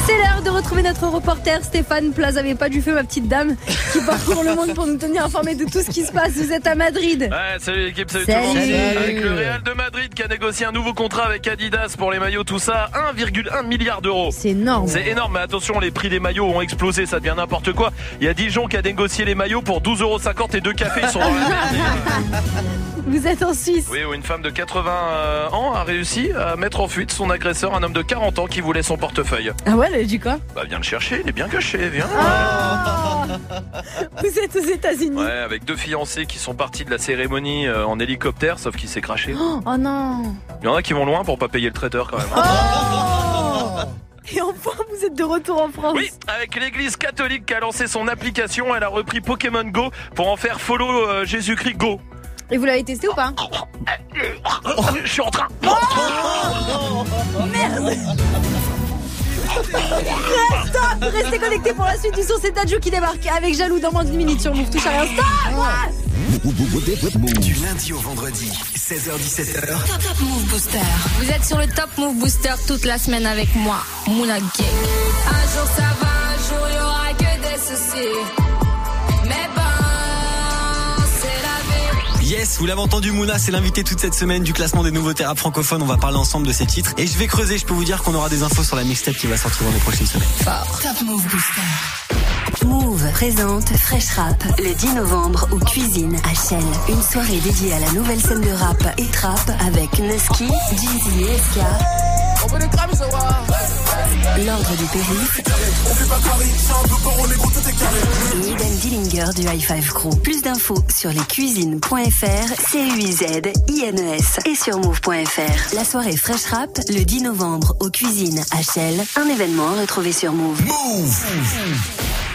C'est l'heure de retrouver notre reporter Stéphane Plaza, mais pas du feu, ma petite dame, qui parcourt le monde pour nous tenir informés de tout ce qui se passe. Vous êtes à Madrid. Ouais, salut l'équipe, salut, Salut. tout le monde. Salut. Avec le Real de Madrid qui a négocié un nouveau contrat avec Adidas pour les maillots, tout ça, 1,1 milliard d'euros. C'est énorme. C'est énorme, mais attention, les prix des maillots ont explosé, ça devient n'importe quoi. Il y a Dijon qui a négocié les maillots pour 12,50 euros et deux cafés, ils sont dans la merde. Vous êtes en Suisse. Oui, où une femme de 80 euh, ans a réussi à mettre en fuite son agresseur, un homme de 40 ans qui voulait son portefeuille. Ah ouais, elle a dit quoi? Bah viens le chercher, il est bien caché, viens. Ah. Vous êtes aux États-Unis. Ouais, avec deux fiancés qui sont partis de la cérémonie euh, en hélicoptère, sauf qu'il s'est craché. Oh, oh non. Il y en a qui vont loin pour pas payer le traiteur quand même. Oh Et enfin, vous êtes de retour en France. Oui, avec l'église catholique qui a lancé son application, elle a repris Pokémon Go pour en faire follow euh, Jésus-Christ Go. Et vous l'avez testé ou pas Je suis en train. Merde Reste, Restez connectés pour la suite du son, c'est Dadju qui débarque avec Jaloux dans moins d'une minute sur Move. Touche à rien. Stop Du lundi au vendredi, 16h17h. Top, Top Move Booster. Vous êtes sur le Top Move Booster toute la semaine avec moi, Mouna Gang. Un jour ça va, un jour il y aura que des soucis. Yes, vous l'avez entendu, Mouna, c'est l'invité toute cette semaine du classement des nouveaux rap francophones. On va parler ensemble de ces titres. Et je vais creuser, je peux vous dire qu'on aura des infos sur la mixtape qui va sortir dans les prochaines semaines. Top Move Booster. Move présente Fresh Rap le 10 novembre aux Cuisines à Chelles. Une soirée dédiée à la nouvelle scène de rap et trap avec Nusky, Jeezy et SK. L'ordre du périph. Et Eden Dillinger du High Five Crew. Plus d'infos sur lescuisines.fr, C-U-I-Z-I-N-E-S et sur move.fr. La soirée Fresh Rap le 10 novembre aux Cuisines Chelles. Un événement à retrouver sur Move. Tous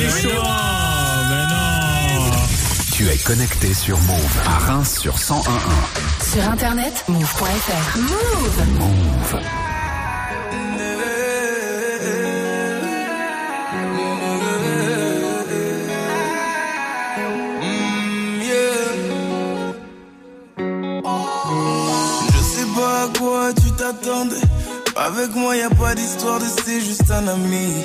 il est chaud Tu es connecté sur Move à Reims sur 101.1. Sur internet, move.fr. Move. Move. Je sais pas à quoi tu t'attendais. Avec moi, y a pas d'histoire de c'est juste un ami.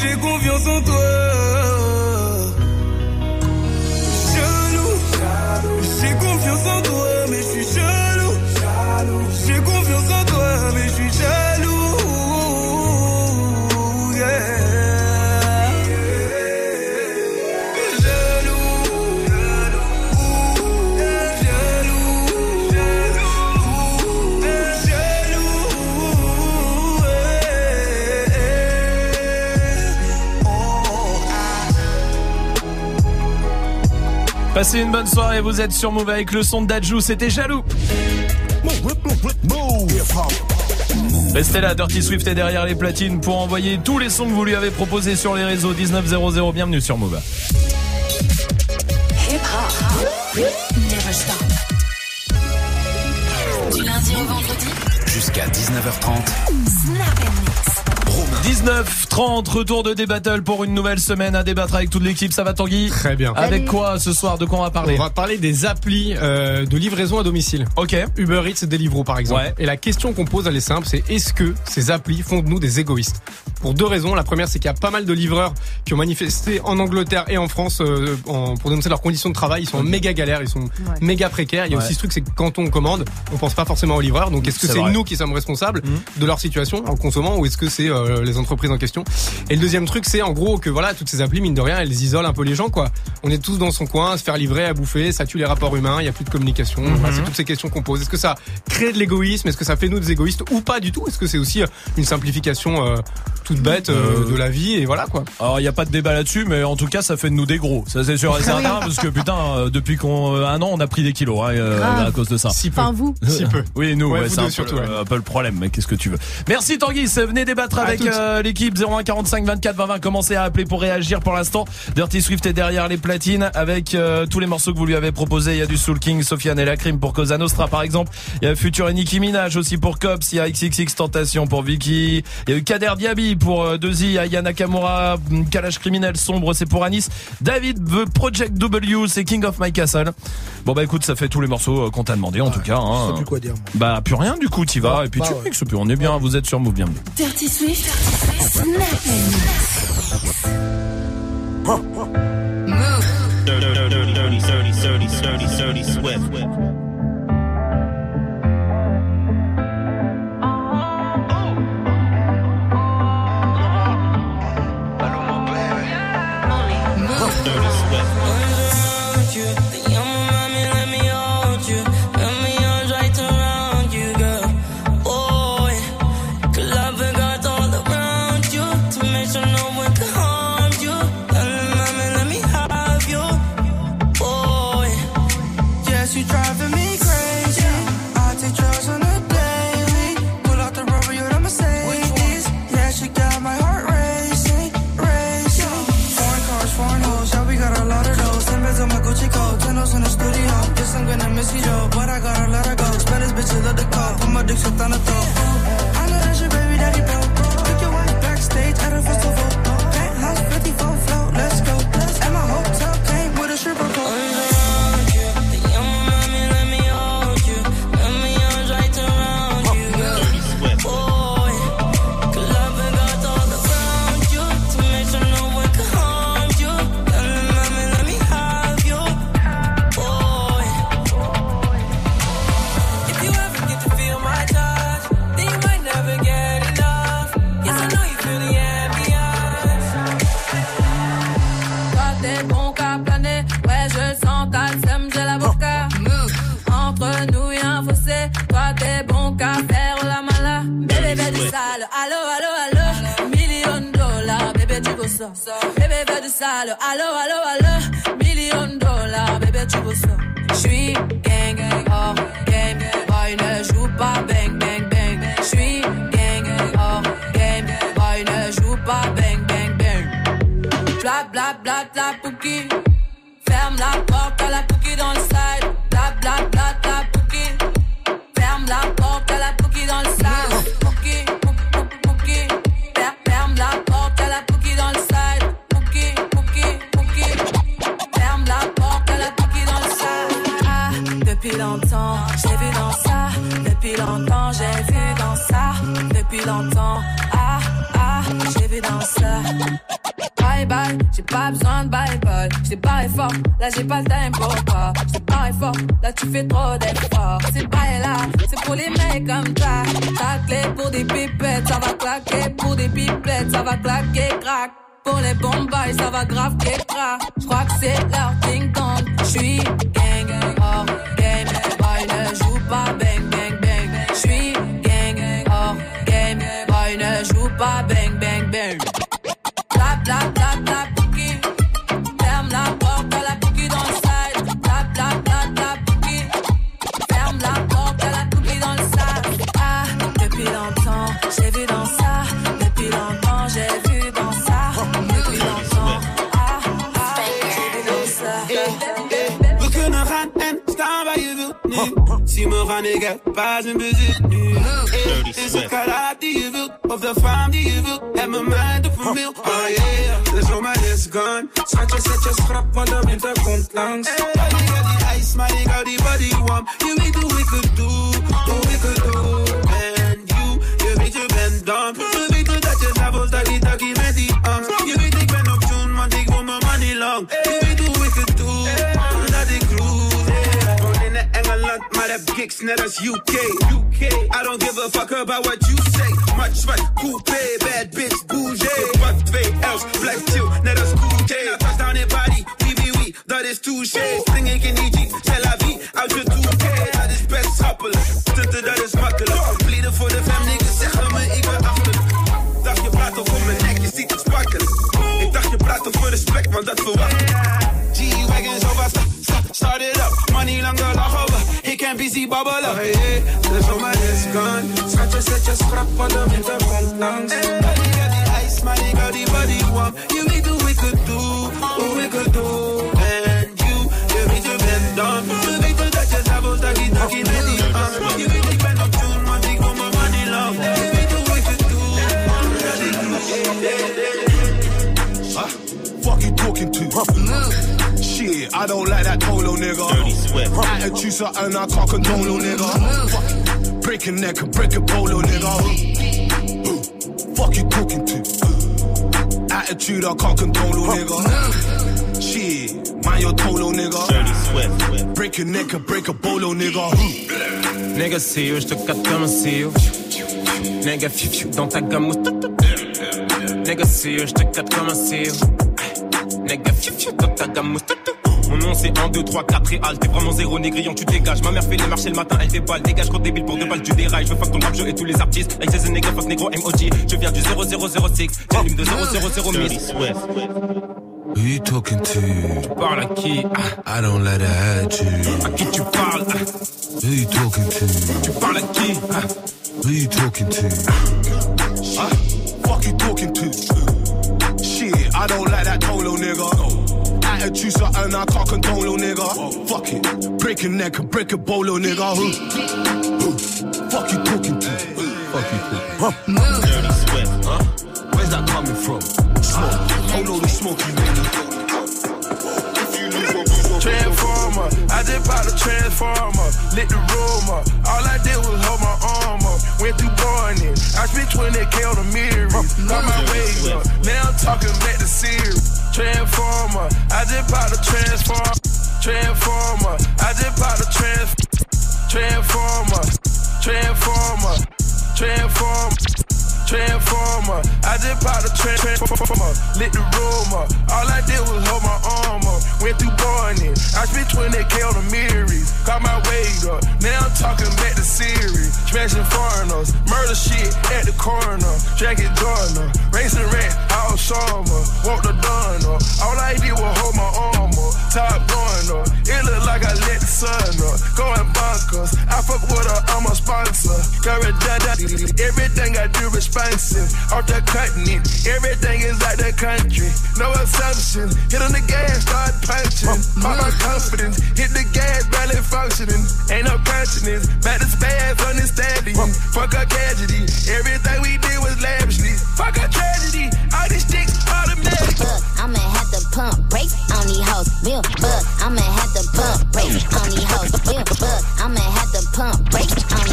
j'ai confiance en toi. Passez une bonne soirée, vous êtes sur Move avec le son de Dajou, c'était jaloux. Restez là, Dirty Swift est derrière les platines pour envoyer tous les sons que vous lui avez proposés sur les réseaux 1900. Bienvenue sur Move. Du lundi au vendredi. Jusqu'à 19h30. Snap and mix. 19-30, retour de D-Battle pour une nouvelle semaine à débattre avec toute l'équipe. Ça va Tanguy Très bien. Avec quoi ce soir De quoi on va parler On va parler des applis euh, de livraison à domicile. Ok. Uber Eats et Deliveroo par exemple. Ouais. Et la question qu'on pose, elle est simple, c'est est-ce que ces applis font de nous des égoïstes? Pour deux raisons. La première, c'est qu'il y a pas mal de livreurs qui ont manifesté en Angleterre et en France euh, en- pour dénoncer leurs conditions de travail. Ils sont en méga galère, ils sont méga précaires. Il y a Ouais. aussi ce truc, c'est que quand on commande, on pense pas forcément aux livreurs. Donc est-ce que C'est nous qui sommes responsables de leur situation en consommant ou est-ce que c'est euh, les entreprises en question? Et le deuxième truc, c'est en gros que voilà, toutes ces applis, mine de rien, elles isolent un peu les gens, quoi. On est tous dans son coin, à se faire livrer, à bouffer, ça tue les rapports humains, il y a plus de communication. Mhm. Voilà, c'est toutes ces questions qu'on pose. Est-ce que ça crée de l'égoïsme? Est-ce que ça fait nous des égoïstes ou pas du tout? Est-ce que c'est aussi euh, une simplification euh, toute bête euh, Euh, de la vie et voilà quoi Alors il y a pas de débat là-dessus, mais en tout cas ça fait de nous des gros. Ça c'est sûr et certain parce que putain euh, depuis qu'on euh, un an on a pris des kilos hein, euh, à cause de ça. Si peu. Enfin, vous. Si peu. Oui nous, Ouais, ouais, vous c'est un, peu, surtout, ouais. un peu le problème. Mais qu'est-ce que tu veux Merci Tanguy, venez débattre À avec euh, l'équipe 01 45 24 20 20. Commencez à appeler pour réagir. Pour l'instant, Dirty Swift est derrière les platines avec tous les morceaux que vous lui avez proposés. Il y a du Soul King, Sofiane et la Crime pour Cosa Nostra par exemple. Il y a Future et Nicki Minaj aussi pour Cops. Il y a XXX Tentation pour Vicky. Il y a eu Kader Diaby pour euh, Deuxy. Il y a Yana Nakamura, Kalash Criminel Sombre, c'est pour Anis. David The Project W, c'est King of My Castle. Bon bah écoute, ça fait tous les morceaux qu'on t'a demandé en tout cas. Plus quoi dire. Bah plus rien du coup, t'y vas Ouais, et puis tu ouais. plus. On est bien, vous êtes sur Move, bienvenue. Dirty Swift, Move. Dirty, dirty, dirty, dirty, dirty, dirty, swift. she but I gotta let her go? Spanish bitches love the call. Put my dick up on the throat. I know that's your baby daddy, bro. Nigga, fiu, dans ta gamme. Nigga, sérieux, je te capte comme un CEO. Nigga, fiu, dans ta gamme. Mon nom c'est 1, 2, 3, 4 et T'es vraiment zéro négrion, tu dégages Ma mère fait les marchés le matin, elle déballe Dégage, gros débile pour deux balles, tu dérailles Je veux fuck ton rap, je et tous les artistes Like the nigga, fuck négro, MOG Je viens du 0006 J'allume de 0006 Dirty Swift. Who you talking to? Tu parles à qui? I don't let her at you. À qui tu parles? Don't like that Tolo nigga. Attitude something I can't condone, little oh nigga. Fuck it, break your neck and break a bolo, oh nigga. Who? Who? Fuck you talking to? Fuck you talking. Huh? Dirty sweat, Huh? Where's that coming from? Smoke. Tolo the smoke, you nigga. Transformer, I just bought a transformer, lit the room up. All I did was hold my arm up, went through morning. I spent 20k on the mirror, got my way up. Now I'm talking back to series. Transformer, I just bought a transformer. Transformer, I just bought a trans. Transformer, transformer, transform. Transformer, I just bought a tran- transformer, lit the room up. All I did was hold my arm up, went through morning. I spent 20k on the mirrors, got my weight up. Now I'm talking back to series, smashing foreigners, murder shit at the corner, jacket Jordan, racing rat, all summer, walk the dawn up. All I did was hold my arm up, top going up. It look like I let the sun up, going bonkers. I fuck with her, I'm a sponsor. Got redundant, everything I do expensive. Off the continent, everything is like the country. No assumption. Hit on the gas, start punching. All my confidence, hit the gas, barely functioning. Ain't no consciousness, back to spaz on. Fuck a tragedy, everything we did was lavishly. Fuck a tragedy, all these sticks automatic. I'ma have to pump brakes on these hoes. Real bug, I'ma have to pump brakes on these hoes. Real bug, I'ma have to pump brakes on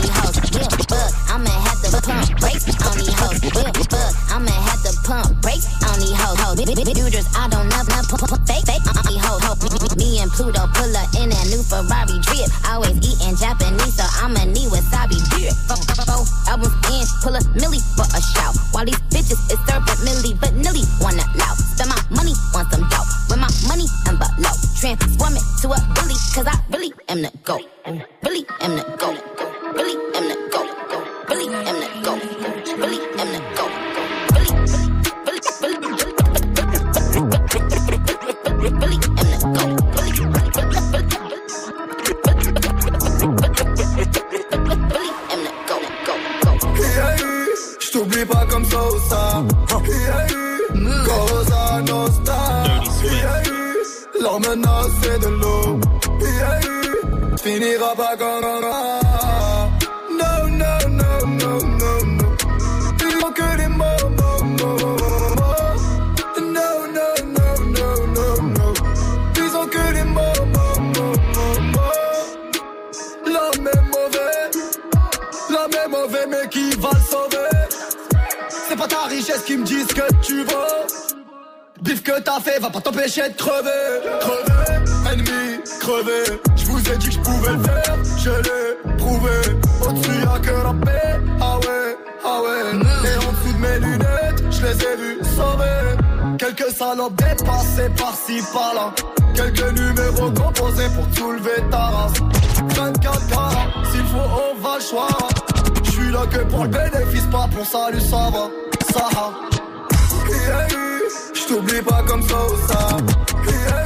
I'ma have to pump brakes on these hoes. hoes. Builders, I don't know, no pump, pump, fake, fake on these hoes. hoes. Me and Pluto pull up in that new Ferrari drip. Always eating Japanese, so I'ma need wasabi drip. Four albums in, pull a milli for a shout. While these bitches is serving milli, but nilly wanna loud. Spend my money on some dope. With my money and below. Transform it to a billy, cause I really am the GOAT. T'empêcher de crever. Crever, ennemi, crever. Je vous ai dit que je pouvais le faire, je l'ai prouvé. Au-dessus y'a que la paix. Ah ouais, ah ouais. Et en dessous de mes lunettes, je les ai vus sauver. Quelques salopes dépassées par-ci par-là. Quelques numéros composés pour soulever ta race. 24 carats, s'il faut, on va le choix. Je suis là que pour le bénéfice, pas pour salut, ça va. Ça va. Yeah, je pas comme ça ou ça. Yeah,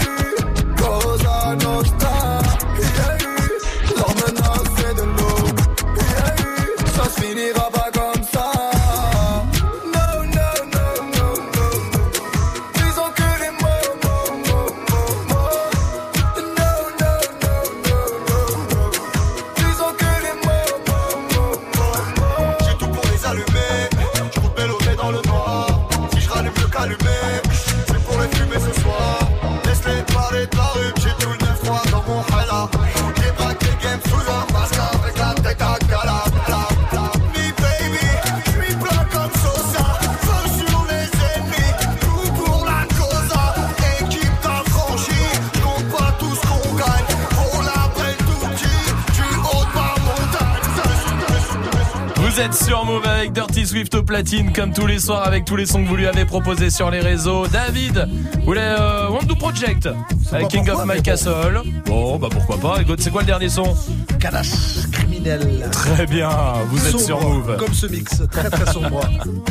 Platine, comme tous les soirs, avec tous les sons que vous lui avez proposés sur les réseaux. David, vous voulez euh, Project avec King of My Castle. Bon, bah pourquoi pas. Écoute, c'est quoi le dernier son? Kalash criminel. Très bien, vous êtes sur Move. Comme ce mix, très très sombre.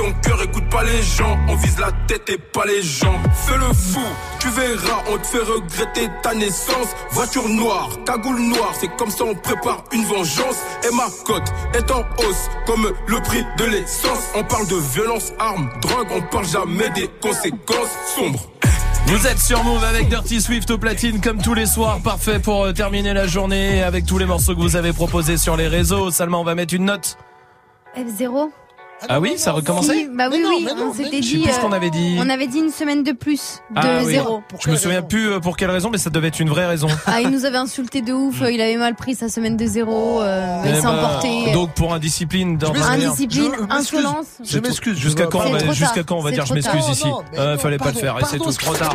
Ton cœur, écoute pas les gens. On vise la tête et pas les gens. Fais le fou, tu verras, on te fait regretter ta naissance. Voiture noire, cagoule noire, c'est comme ça on prépare une vengeance. Et ma cote est en hausse, comme le prix de l'essence. On parle de violence, armes, drogue, on parle jamais des conséquences sombres. Vous êtes sur Move avec Dirty Swift au platine comme tous les soirs. Parfait pour euh, terminer la journée avec tous les morceaux que vous avez proposés sur les réseaux. Salma, on va mettre une note. F0. Ah oui, ça recommençait Si, Bah oui, oui, on s'était Je sais dit. plus ce euh, qu'on avait dit. On avait dit une semaine de plus de Ah oui. zéro. Je me souviens plus euh, pour quelle raison, mais ça devait être une vraie raison. Ah, il nous avait insulté de ouf, il avait mal pris sa semaine de zéro, euh, il Eh s'est ben, emporté. Donc pour indiscipline, général. Indiscipline, insolence. Je m'excuse. Jusqu'à quand, jusqu'à quand on va dire je m'excuse ici Non, non, Fallait pas le faire et c'est tout trop tard.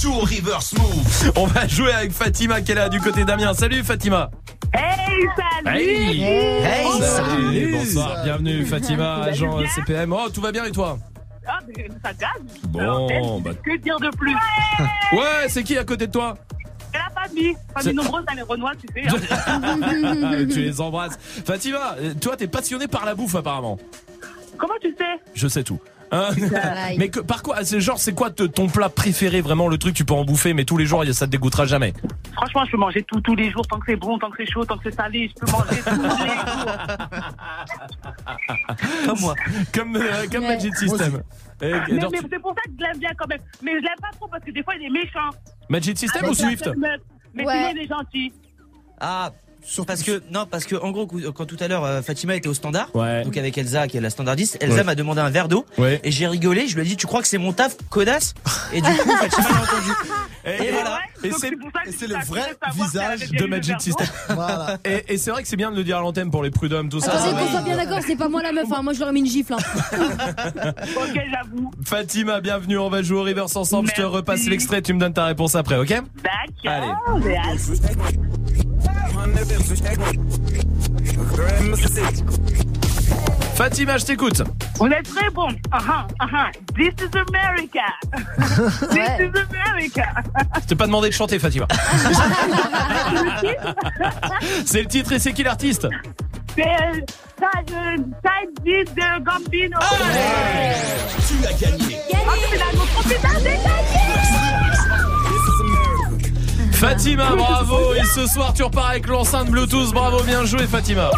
Joue au reverse move. On va jouer avec Fatima qui est là du côté d'Amiens. Salut Fatima. Hey, salut Hey. Hey, Salut, bonsoir, bienvenue Fatima, agent euh, CPM. Oh, tout va bien et toi? Ah, mais ça gagne Bon, bah- Que dire de plus? Ouais, c'est qui à côté de toi? Et la famille C'est- Famille nombreuse dans les Renois, tu sais. hein. Tu les embrasses. Fatima, euh, toi t'es passionné par la bouffe apparemment. Comment tu sais? Je sais tout. Hein mais que, par quoi C'est genre, c'est quoi ton plat préféré vraiment le truc tu peux en bouffer, mais tous les jours ça te dégoûtera jamais? Franchement, je peux manger tout tous les jours, tant que c'est bon, tant que c'est chaud, tant que c'est salé, je peux manger tous les jours. Comme moi. Comme, euh, comme Magic System. Et- Mais, genre, mais tu- c'est pour ça que je l'aime bien quand même. Mais je l'aime pas trop parce que des fois il est méchant. Magic System Ah, ou Swift? Mais Ouais. sinon il est gentil. Ah, parce que non, parce que en gros, quand tout à l'heure euh, Fatima était au standard, Ouais. donc avec Elsa qui est la standardiste, Elsa Ouais. m'a demandé un verre d'eau Ouais. et j'ai rigolé. Je lui ai dit, tu crois que c'est mon taf, codasse Et du coup, Fatima l'a entendu. Et, Et voilà. Et c'est c'est le vrai visage de Magic System. Voilà. Et, et c'est vrai que c'est bien de le dire à l'antenne pour les prud'hommes, tout ça. Attendez, qu'on soit bien d'accord, c'est pas moi la meuf, hein. moi je leur ai mis une gifle. hein. Ok, j'avoue. Fatima, bienvenue, on va jouer au reverse ensemble. Je te repasse l'extrait, tu me donnes ta réponse après, ok? D'accord. allez. Fatima, je t'écoute. Vous êtes très bon. Uh-huh, uh-huh. This is America. This is America. Je t'ai pas demandé de chanter, Fatima. c'est le titre et c'est qui l'artiste C'est Gambino. Tu as gagné. Ah, mais Fatima, bravo. Et ce soir, tu repars avec l'enceinte Bluetooth. Bravo, bien joué, Fatima.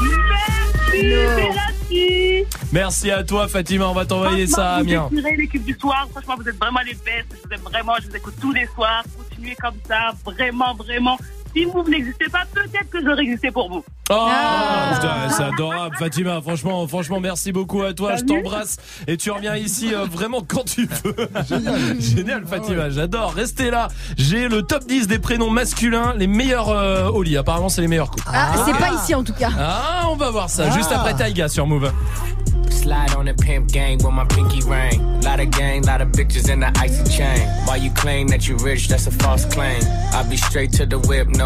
Merci, merci. Merci à toi, Fatima. On va t'envoyer ça à Amiens. Vous l'équipe du soir. Franchement, vous êtes vraiment les bestes. Je vous aime vraiment. Je vous écoute tous les soirs. Continuez comme ça. Vraiment, vraiment. Si vous n'existez pas, peut-être que j'aurais existé pour vous. Oh, Ah. putain, c'est adorable, Fatima. Franchement, franchement, merci beaucoup à toi. Je t'embrasse et tu reviens ici euh, vraiment quand tu veux. Génial, Génial, Fatima. J'adore. Restez là. J'ai le top 10 des prénoms masculins, les meilleurs euh, au lit. Apparemment, c'est les meilleurs coups. Ah, c'est pas ici en tout cas. Ah, on va voir ça. Juste après Taïga sur Move. Slide on the pimp gang with my pinky ring. Lot of gang, lot of bitches in the icy chain. While you claim that you rich, that's a false claim. I be straight to the whip, no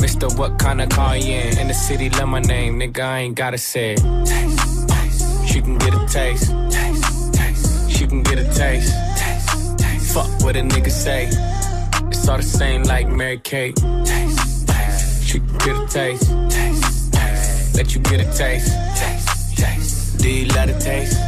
Mister, what kind of car you in? In the city, love my name, nigga, I ain't gotta say it. She can get a taste. She can get a taste. Fuck what a nigga say. It's all the same like Mary Kate. She can get a taste. Let you get a taste. Taste, taste. Do love the taste?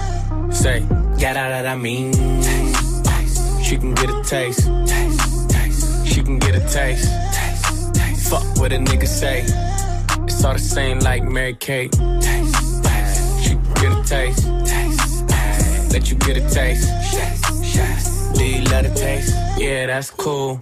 Say, yeah, that, I mean. She can get a taste. She can get a taste. Fuck what a nigga say. It's all the same like Mary Kate. She can get a taste. Let you get a taste. Do you love the taste? Yeah, that's cool.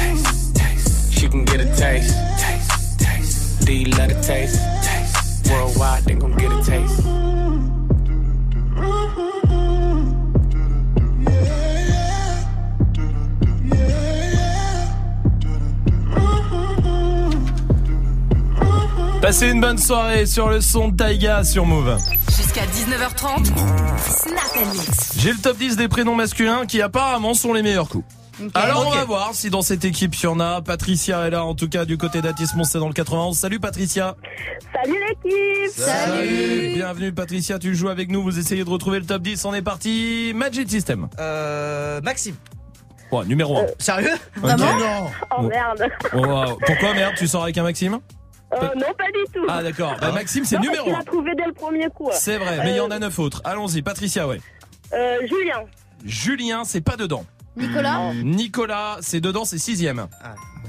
Taste. She can get a taste. taste. taste. Do you love the taste? taste. Worldwide, they gon' get a taste. Passez une bonne soirée sur le son de Taiga sur Move. Jusqu'à 19h30, Snap and Mix. J'ai le top 10 des prénoms masculins qui apparemment sont les meilleurs coups. Alors on va voir si dans cette équipe il y en a. Patricia est là en tout cas du côté d'Atis c'est dans le 91. Salut Patricia. Salut l'équipe Bienvenue Patricia, tu joues avec nous, vous essayez de retrouver le top 10. On est parti. Magic System. Euh, Maxime. Ouais, numéro 1. Sérieux Vraiment Oh merde Pourquoi merde, tu sors avec un Maxime Euh, Non, pas du tout Ah d'accord. Bah, Maxime c'est Non, numéro Tu 1. l'as trouvé dès le premier coup. C'est vrai, mais il y en a 9 autres. Allons-y, Patricia, ouais. Euh, Julien. Julien, c'est pas dedans. Nicolas Nicolas, c'est dedans, c'est sixième.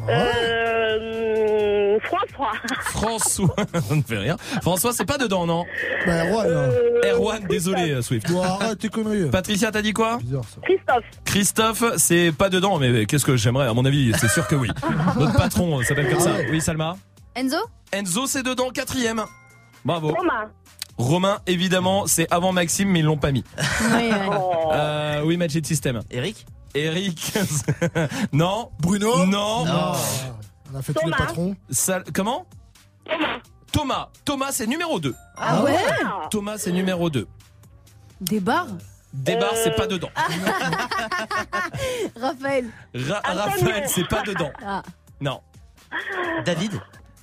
Euh, François. François, ça ne fait rien. François, c'est pas dedans, non Bah, Erwan, là. Erwan, désolé, euh, Swift. Bon, arrête tes conneries. Patricia, t'as dit quoi Christophe. Christophe, c'est pas dedans, mais qu'est-ce que j'aimerais À mon avis, c'est sûr que oui. Notre patron euh, s'appelle comme ça. Oui, Salma Enzo Enzo, c'est dedans, quatrième. Bravo. Romain. Romain, évidemment, c'est avant Maxime, mais ils l'ont pas mis. Oui, Euh, oui, Magic System. Eric Eric. non. Bruno Non. On a fait tous les Thomas. patrons. Comment Thomas. Thomas, c'est numéro 2. Ah ouais Thomas, c'est numéro 2. Des bars Débar, c'est pas dedans. Raphaël. Ra- Raphaël, c'est pas dedans. Ah. Non. David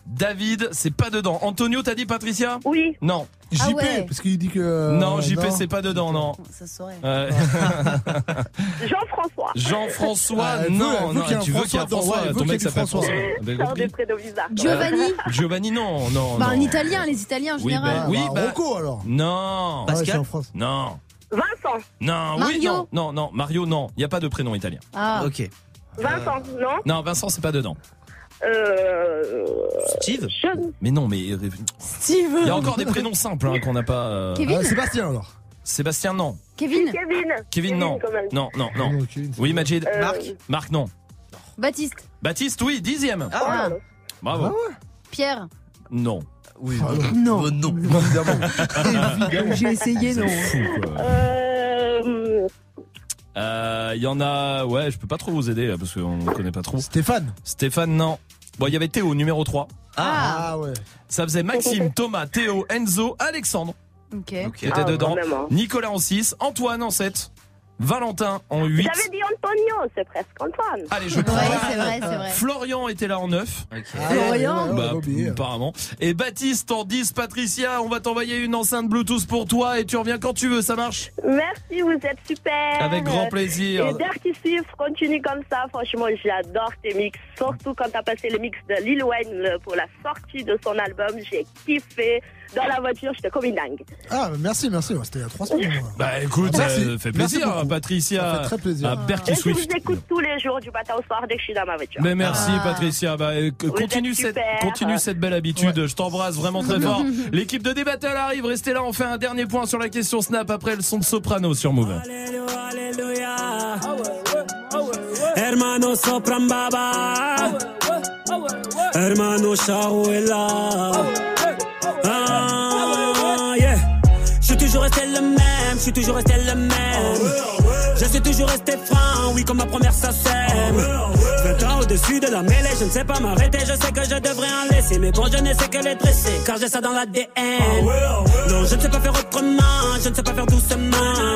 David, c'est pas dedans. Antonio, t'as dit Patricia Oui. Non. JP, Ah ouais. parce qu'il dit que. non, JP, non. c'est pas dedans, non. Ça saurait. Jean-François. Jean-François, Ah, non, tu veux qu'il y ait un François ouais, ton mec s'appelle François. T'as Sors des prénoms bizarres. Giovanni Giovanni, non, non, Bah, non. un italien, les italiens en Oui, général. bah, oui, bah, bah. Rocco, alors. Non. Ah en France. Non. Vincent. Non, oui, Mario. non, non, non, Mario, non. Il n'y a pas de prénom italien. Ah. Ok. Vincent, non? Non, Vincent, c'est pas dedans. Euh. Steve Je... Mais non, mais. Steve Il y a encore des prénoms simples hein, qu'on n'a pas. euh, Kevin Ah, Sébastien, alors. Sébastien, non. Kevin. Kevin. Kevin, non. quand même. Non, non, non. Oui, Majid. Euh, Marc Marc, non. Baptiste. Baptiste, oui, dixième. Ah. Bravo. Pierre. Non. Oui, non. non. J'ai essayé, non. Euh, Euh, Il y en a, ouais, je peux pas trop vous aider là, parce qu'on ne connaît pas trop. Stéphane. Stéphane, non. Bon, il y avait Théo, numéro 3. Ah, ouais. Ça faisait Maxime, Thomas, Théo, Enzo, Alexandre Ok. qui étaient Ah, dedans. vraiment. Nicolas en 6, Antoine en 7, Valentin en 8. J'avais dit Antonio, c'est presque Antoine. Allez, je prends. Ouais, c'est vrai, c'est vrai. Florian était là en 9. Florian. Bah, apparemment. Et Baptiste en 10. Patricia, on va t'envoyer une enceinte Bluetooth pour toi et tu reviens quand tu veux, ça marche? Merci, vous êtes super. Avec grand plaisir. Et Dirty Swift continue comme ça. Franchement, j'adore tes mix. Surtout quand t'as passé le mix de Lil Wayne pour la sortie de son album. J'ai kiffé. Dans la voiture, j'étais comme une dingue. Ah, merci, merci. ouais, C'était il y a trois semaines. Bah écoute, Merci. ça fait Merci plaisir, beaucoup. Patricia. Ça fait très plaisir. À Berky Et je vous Swift. écoute tous les jours du matin au soir dès que je suis dans ma voiture. Mais merci Ah. Patricia, bah, euh, Vous continue êtes cette super. continue cette belle habitude. Je t'embrasse vraiment très fort. L'équipe de D-Battle arrive, restez là, on fait un dernier point sur la question Snap après le son de soprano sur Move. Hermano sopran baba Hermano Shahuela Ah yeah. Je suis toujours resté le même, je suis toujours resté le même. Je suis toujours resté franc, oui comme ma première sème 20 ans au-dessus de la mêlée, je ne sais pas m'arrêter. Je sais que je devrais en laisser Mais bon je ne sais que les dresser Car j'ai ça dans l'ADN Non je ne sais pas faire autrement Je ne sais pas faire doucement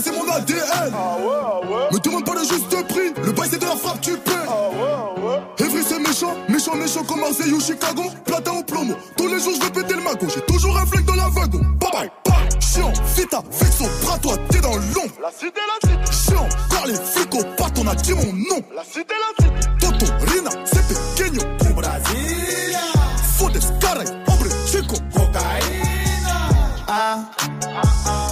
bijouterie, j'ai pas laissé mon ADN. Me demande pas le juste prix, le bail c'est de la frappe, tu paies. Evry c'est méchant, méchant, méchant comme Marseille ou Chicago. Platin ou plomo, tous les jours je vais péter le mago. J'ai toujours un flingue dans la wagon. Bye bye, bye. Chiant, vita, vexo, bras toi, t'es dans l'ombre. La cité, la cité. Chiant, car les flics au pat, on a dit mon nom. La cité, la cité. Toto, Rina, c'est pequeño. Au Brasilia. Fodes, caray, hombre, chico. Cocaïna. Ah,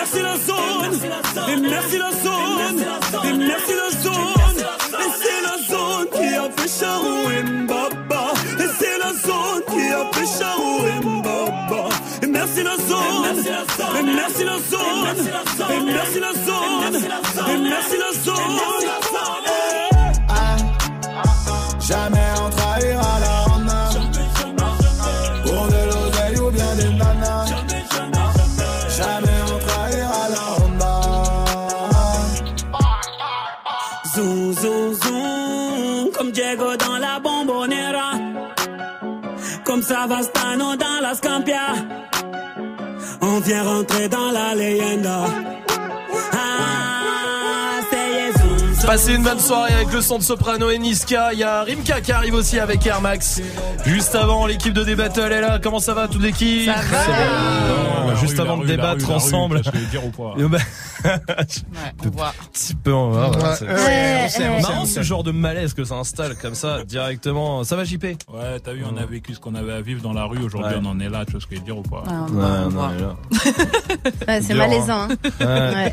merci la zone Et merci la zone Et merci la zone Et c'est la zone qui a fait Charou et Mbaba Et c'est la zone qui a fait Charou et Mbaba Et merci la zone Et merci la zone Et merci la zone Et merci la zone Zoom, zoom, zoom, comme Diego dans la bombonera. Comme Savastano dans la Scampia. On vient rentrer dans la leyenda. Ah, Passez une bonne soirée avec le son de Soprano et Niska. Il y a Rimka qui arrive aussi avec Air Max. Juste avant, l'équipe de D-Battle est là. Comment ça va toute l'équipe? Ça va. La Juste rue, avant rue, de la débattre rue, la rue, ensemble. qu'est-ce que je vais dire ou pas Et on voit. petit peu on va voir, marrant ce genre de malaise que ça installe comme ça directement. Ça va JP Ouais, t'as vu, on a vécu ce qu'on avait à vivre dans la rue. Aujourd'hui, Ouais. on en est là. Tu vois ce que je veux dire ou pas? Ouais, c'est Dur, malaisant. hein.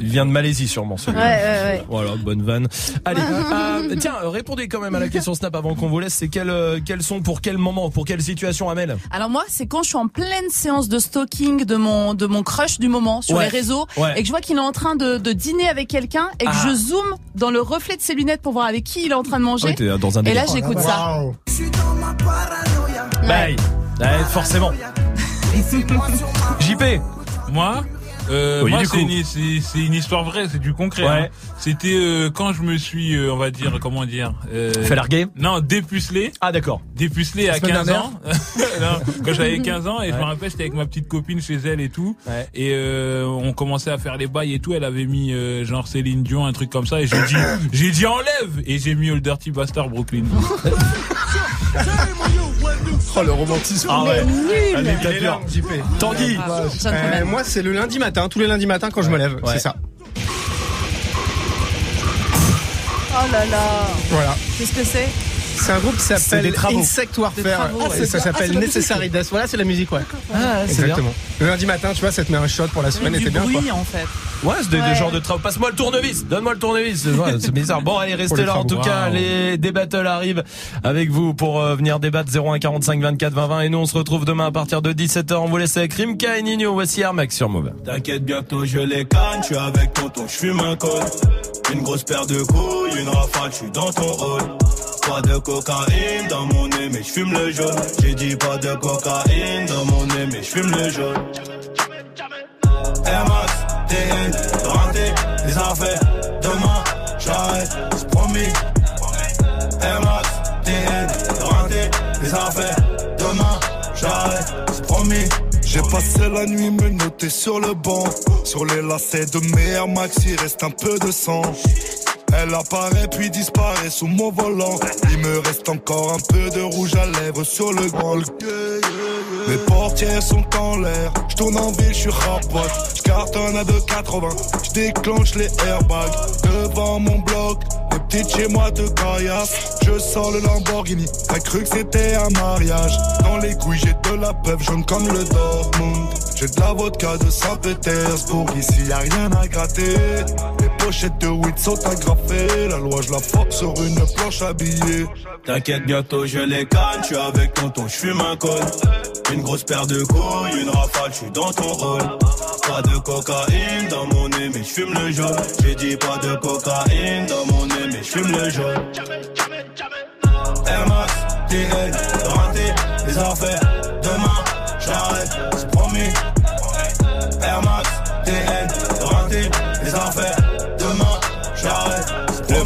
Il vient de Malaisie sûrement celui-là. Ouais, ouais, ouais. Voilà, bonne vanne. Allez, euh, tiens, répondez quand même à la question Snap avant qu'on vous laisse. C'est quel, euh, quels sont pour quel moment, pour quelle situation Amel? Alors moi, c'est quand je suis en pleine séance de stalking de mon de mon crush du moment sur Ouais. les réseaux Ouais. et que je vois qu'il est en train de, de dîner avec quelqu'un et que Ah. je zoome dans le reflet de ses lunettes pour voir avec qui il est en train de manger. Ouais, t'es dans un et là, j'écoute ça. Bah, ouais, forcément. JP Moi euh, Oui, moi, c'est une, c'est- c'est une histoire vraie, c'est du concret. Ouais. hein. C'était euh, quand je me suis, euh, on va dire, comment dire, euh, Fait larguer Non, dépucelé. Ah d'accord. Dépucelé à semaine 15 dernière ans. non, quand j'avais 15 ans et je Ouais. me rappelle, j'étais avec ma petite copine chez elle et tout, et euh, on commençait à faire les bails et tout. Elle avait mis euh, genre Céline Dion, un truc comme ça, et j'ai dit, j'ai dit enlève, et j'ai mis All Dirty Bastard Brooklyn. Oh le romantisme. Ah ouais. Allez, Allez, là. Tanguy. Euh, moi c'est le lundi matin, tous les lundis matins quand je me lève, Ouais. c'est ça. Oh là là. Voilà. Qu'est-ce que c'est? C'est un groupe qui C'est s'appelle des travaux. Insect Warfare. travaux, ouais. Et ça Ah, s'appelle c'est la Necessary musique. Death. Voilà, c'est la musique, ouais. Ah, c'est bien. Exactement. Le lundi matin, tu vois, ça te met un shot pour la semaine et du t'es bien. bruit quoi. en fait. Ouais, c'est des, genres de travaux. Passe-moi le tournevis. Donne-moi le tournevis. C'est ouais, c'est bizarre. Bon, allez, restez là. En tout cas, les débattles arrivent avec vous pour euh, venir débattre 01 45 24 20 20. Et nous, on se retrouve demain à partir de 17h. On vous laisse avec Rimka et Nino. Voici Air Max sur Move. T'inquiète, bientôt je les canne, je suis avec tonton, je fume un col. Une grosse paire de couilles, une rafale, je suis dans ton hall. Pas de cocaïne dans mon nez, mais je fume le jaune. J'ai dit pas de cocaïne dans mon nez, mais je fume le jaune. Max, TN, rentré, les affaires. Demain, j'arrête, c'est promis. Max, TN, rentré, les affaires. Demain, j'arrête, c'est promis. J'ai passé la nuit me noter sur le banc. Sur les lacets de mes Max, il reste un peu de sang. Elle apparaît puis disparaît sous mon volant. Il me reste encore un peu de rouge à lèvres sur le grand. Mes portières sont en l'air. Je tourne en ville, je suis rapote. Je cartonne à 2,80. Je déclenche les airbags devant mon bloc. Les petites chez moi de caillasse. Je sors le Lamborghini. T'as cru que c'était un mariage. Dans les couilles, j'ai de la peuple jaune comme le Dortmund. J'ai de la vodka de Saint-Pétersbourg. Ici, y a rien à gratter. Pochettes de weed sont agrafées. La loi, je la force sur une planche habillée. T'inquiète, bientôt je les canne, suis avec tonton, je fume un col. Une grosse paire de couilles, une rafale, je suis dans ton rôle. Pas de cocaïne dans mon nez, mais je fume le jaune. J'ai dit pas de cocaïne dans mon nez, mais je fume le jaune. Air Max, TN, rentré, les affaires.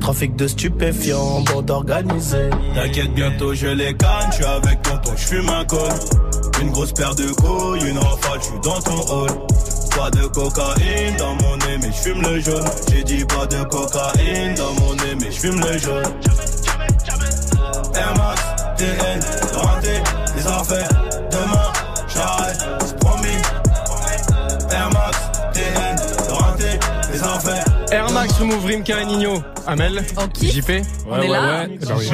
Trafic de stupéfiants, bande organisée. T'inquiète, bientôt je les canne, je avec tonton, je fume un col. Une grosse paire de couilles, une rafale, je suis dans ton hall. Pas de cocaïne dans mon nez, mais je fume le jaune. J'ai dit pas de cocaïne dans mon nez, mais je fume le jaune. Air Max, TN, les affaires. Air Max, le Move Rimka et Nino. Amel, JP. On est là. Eh ben oui.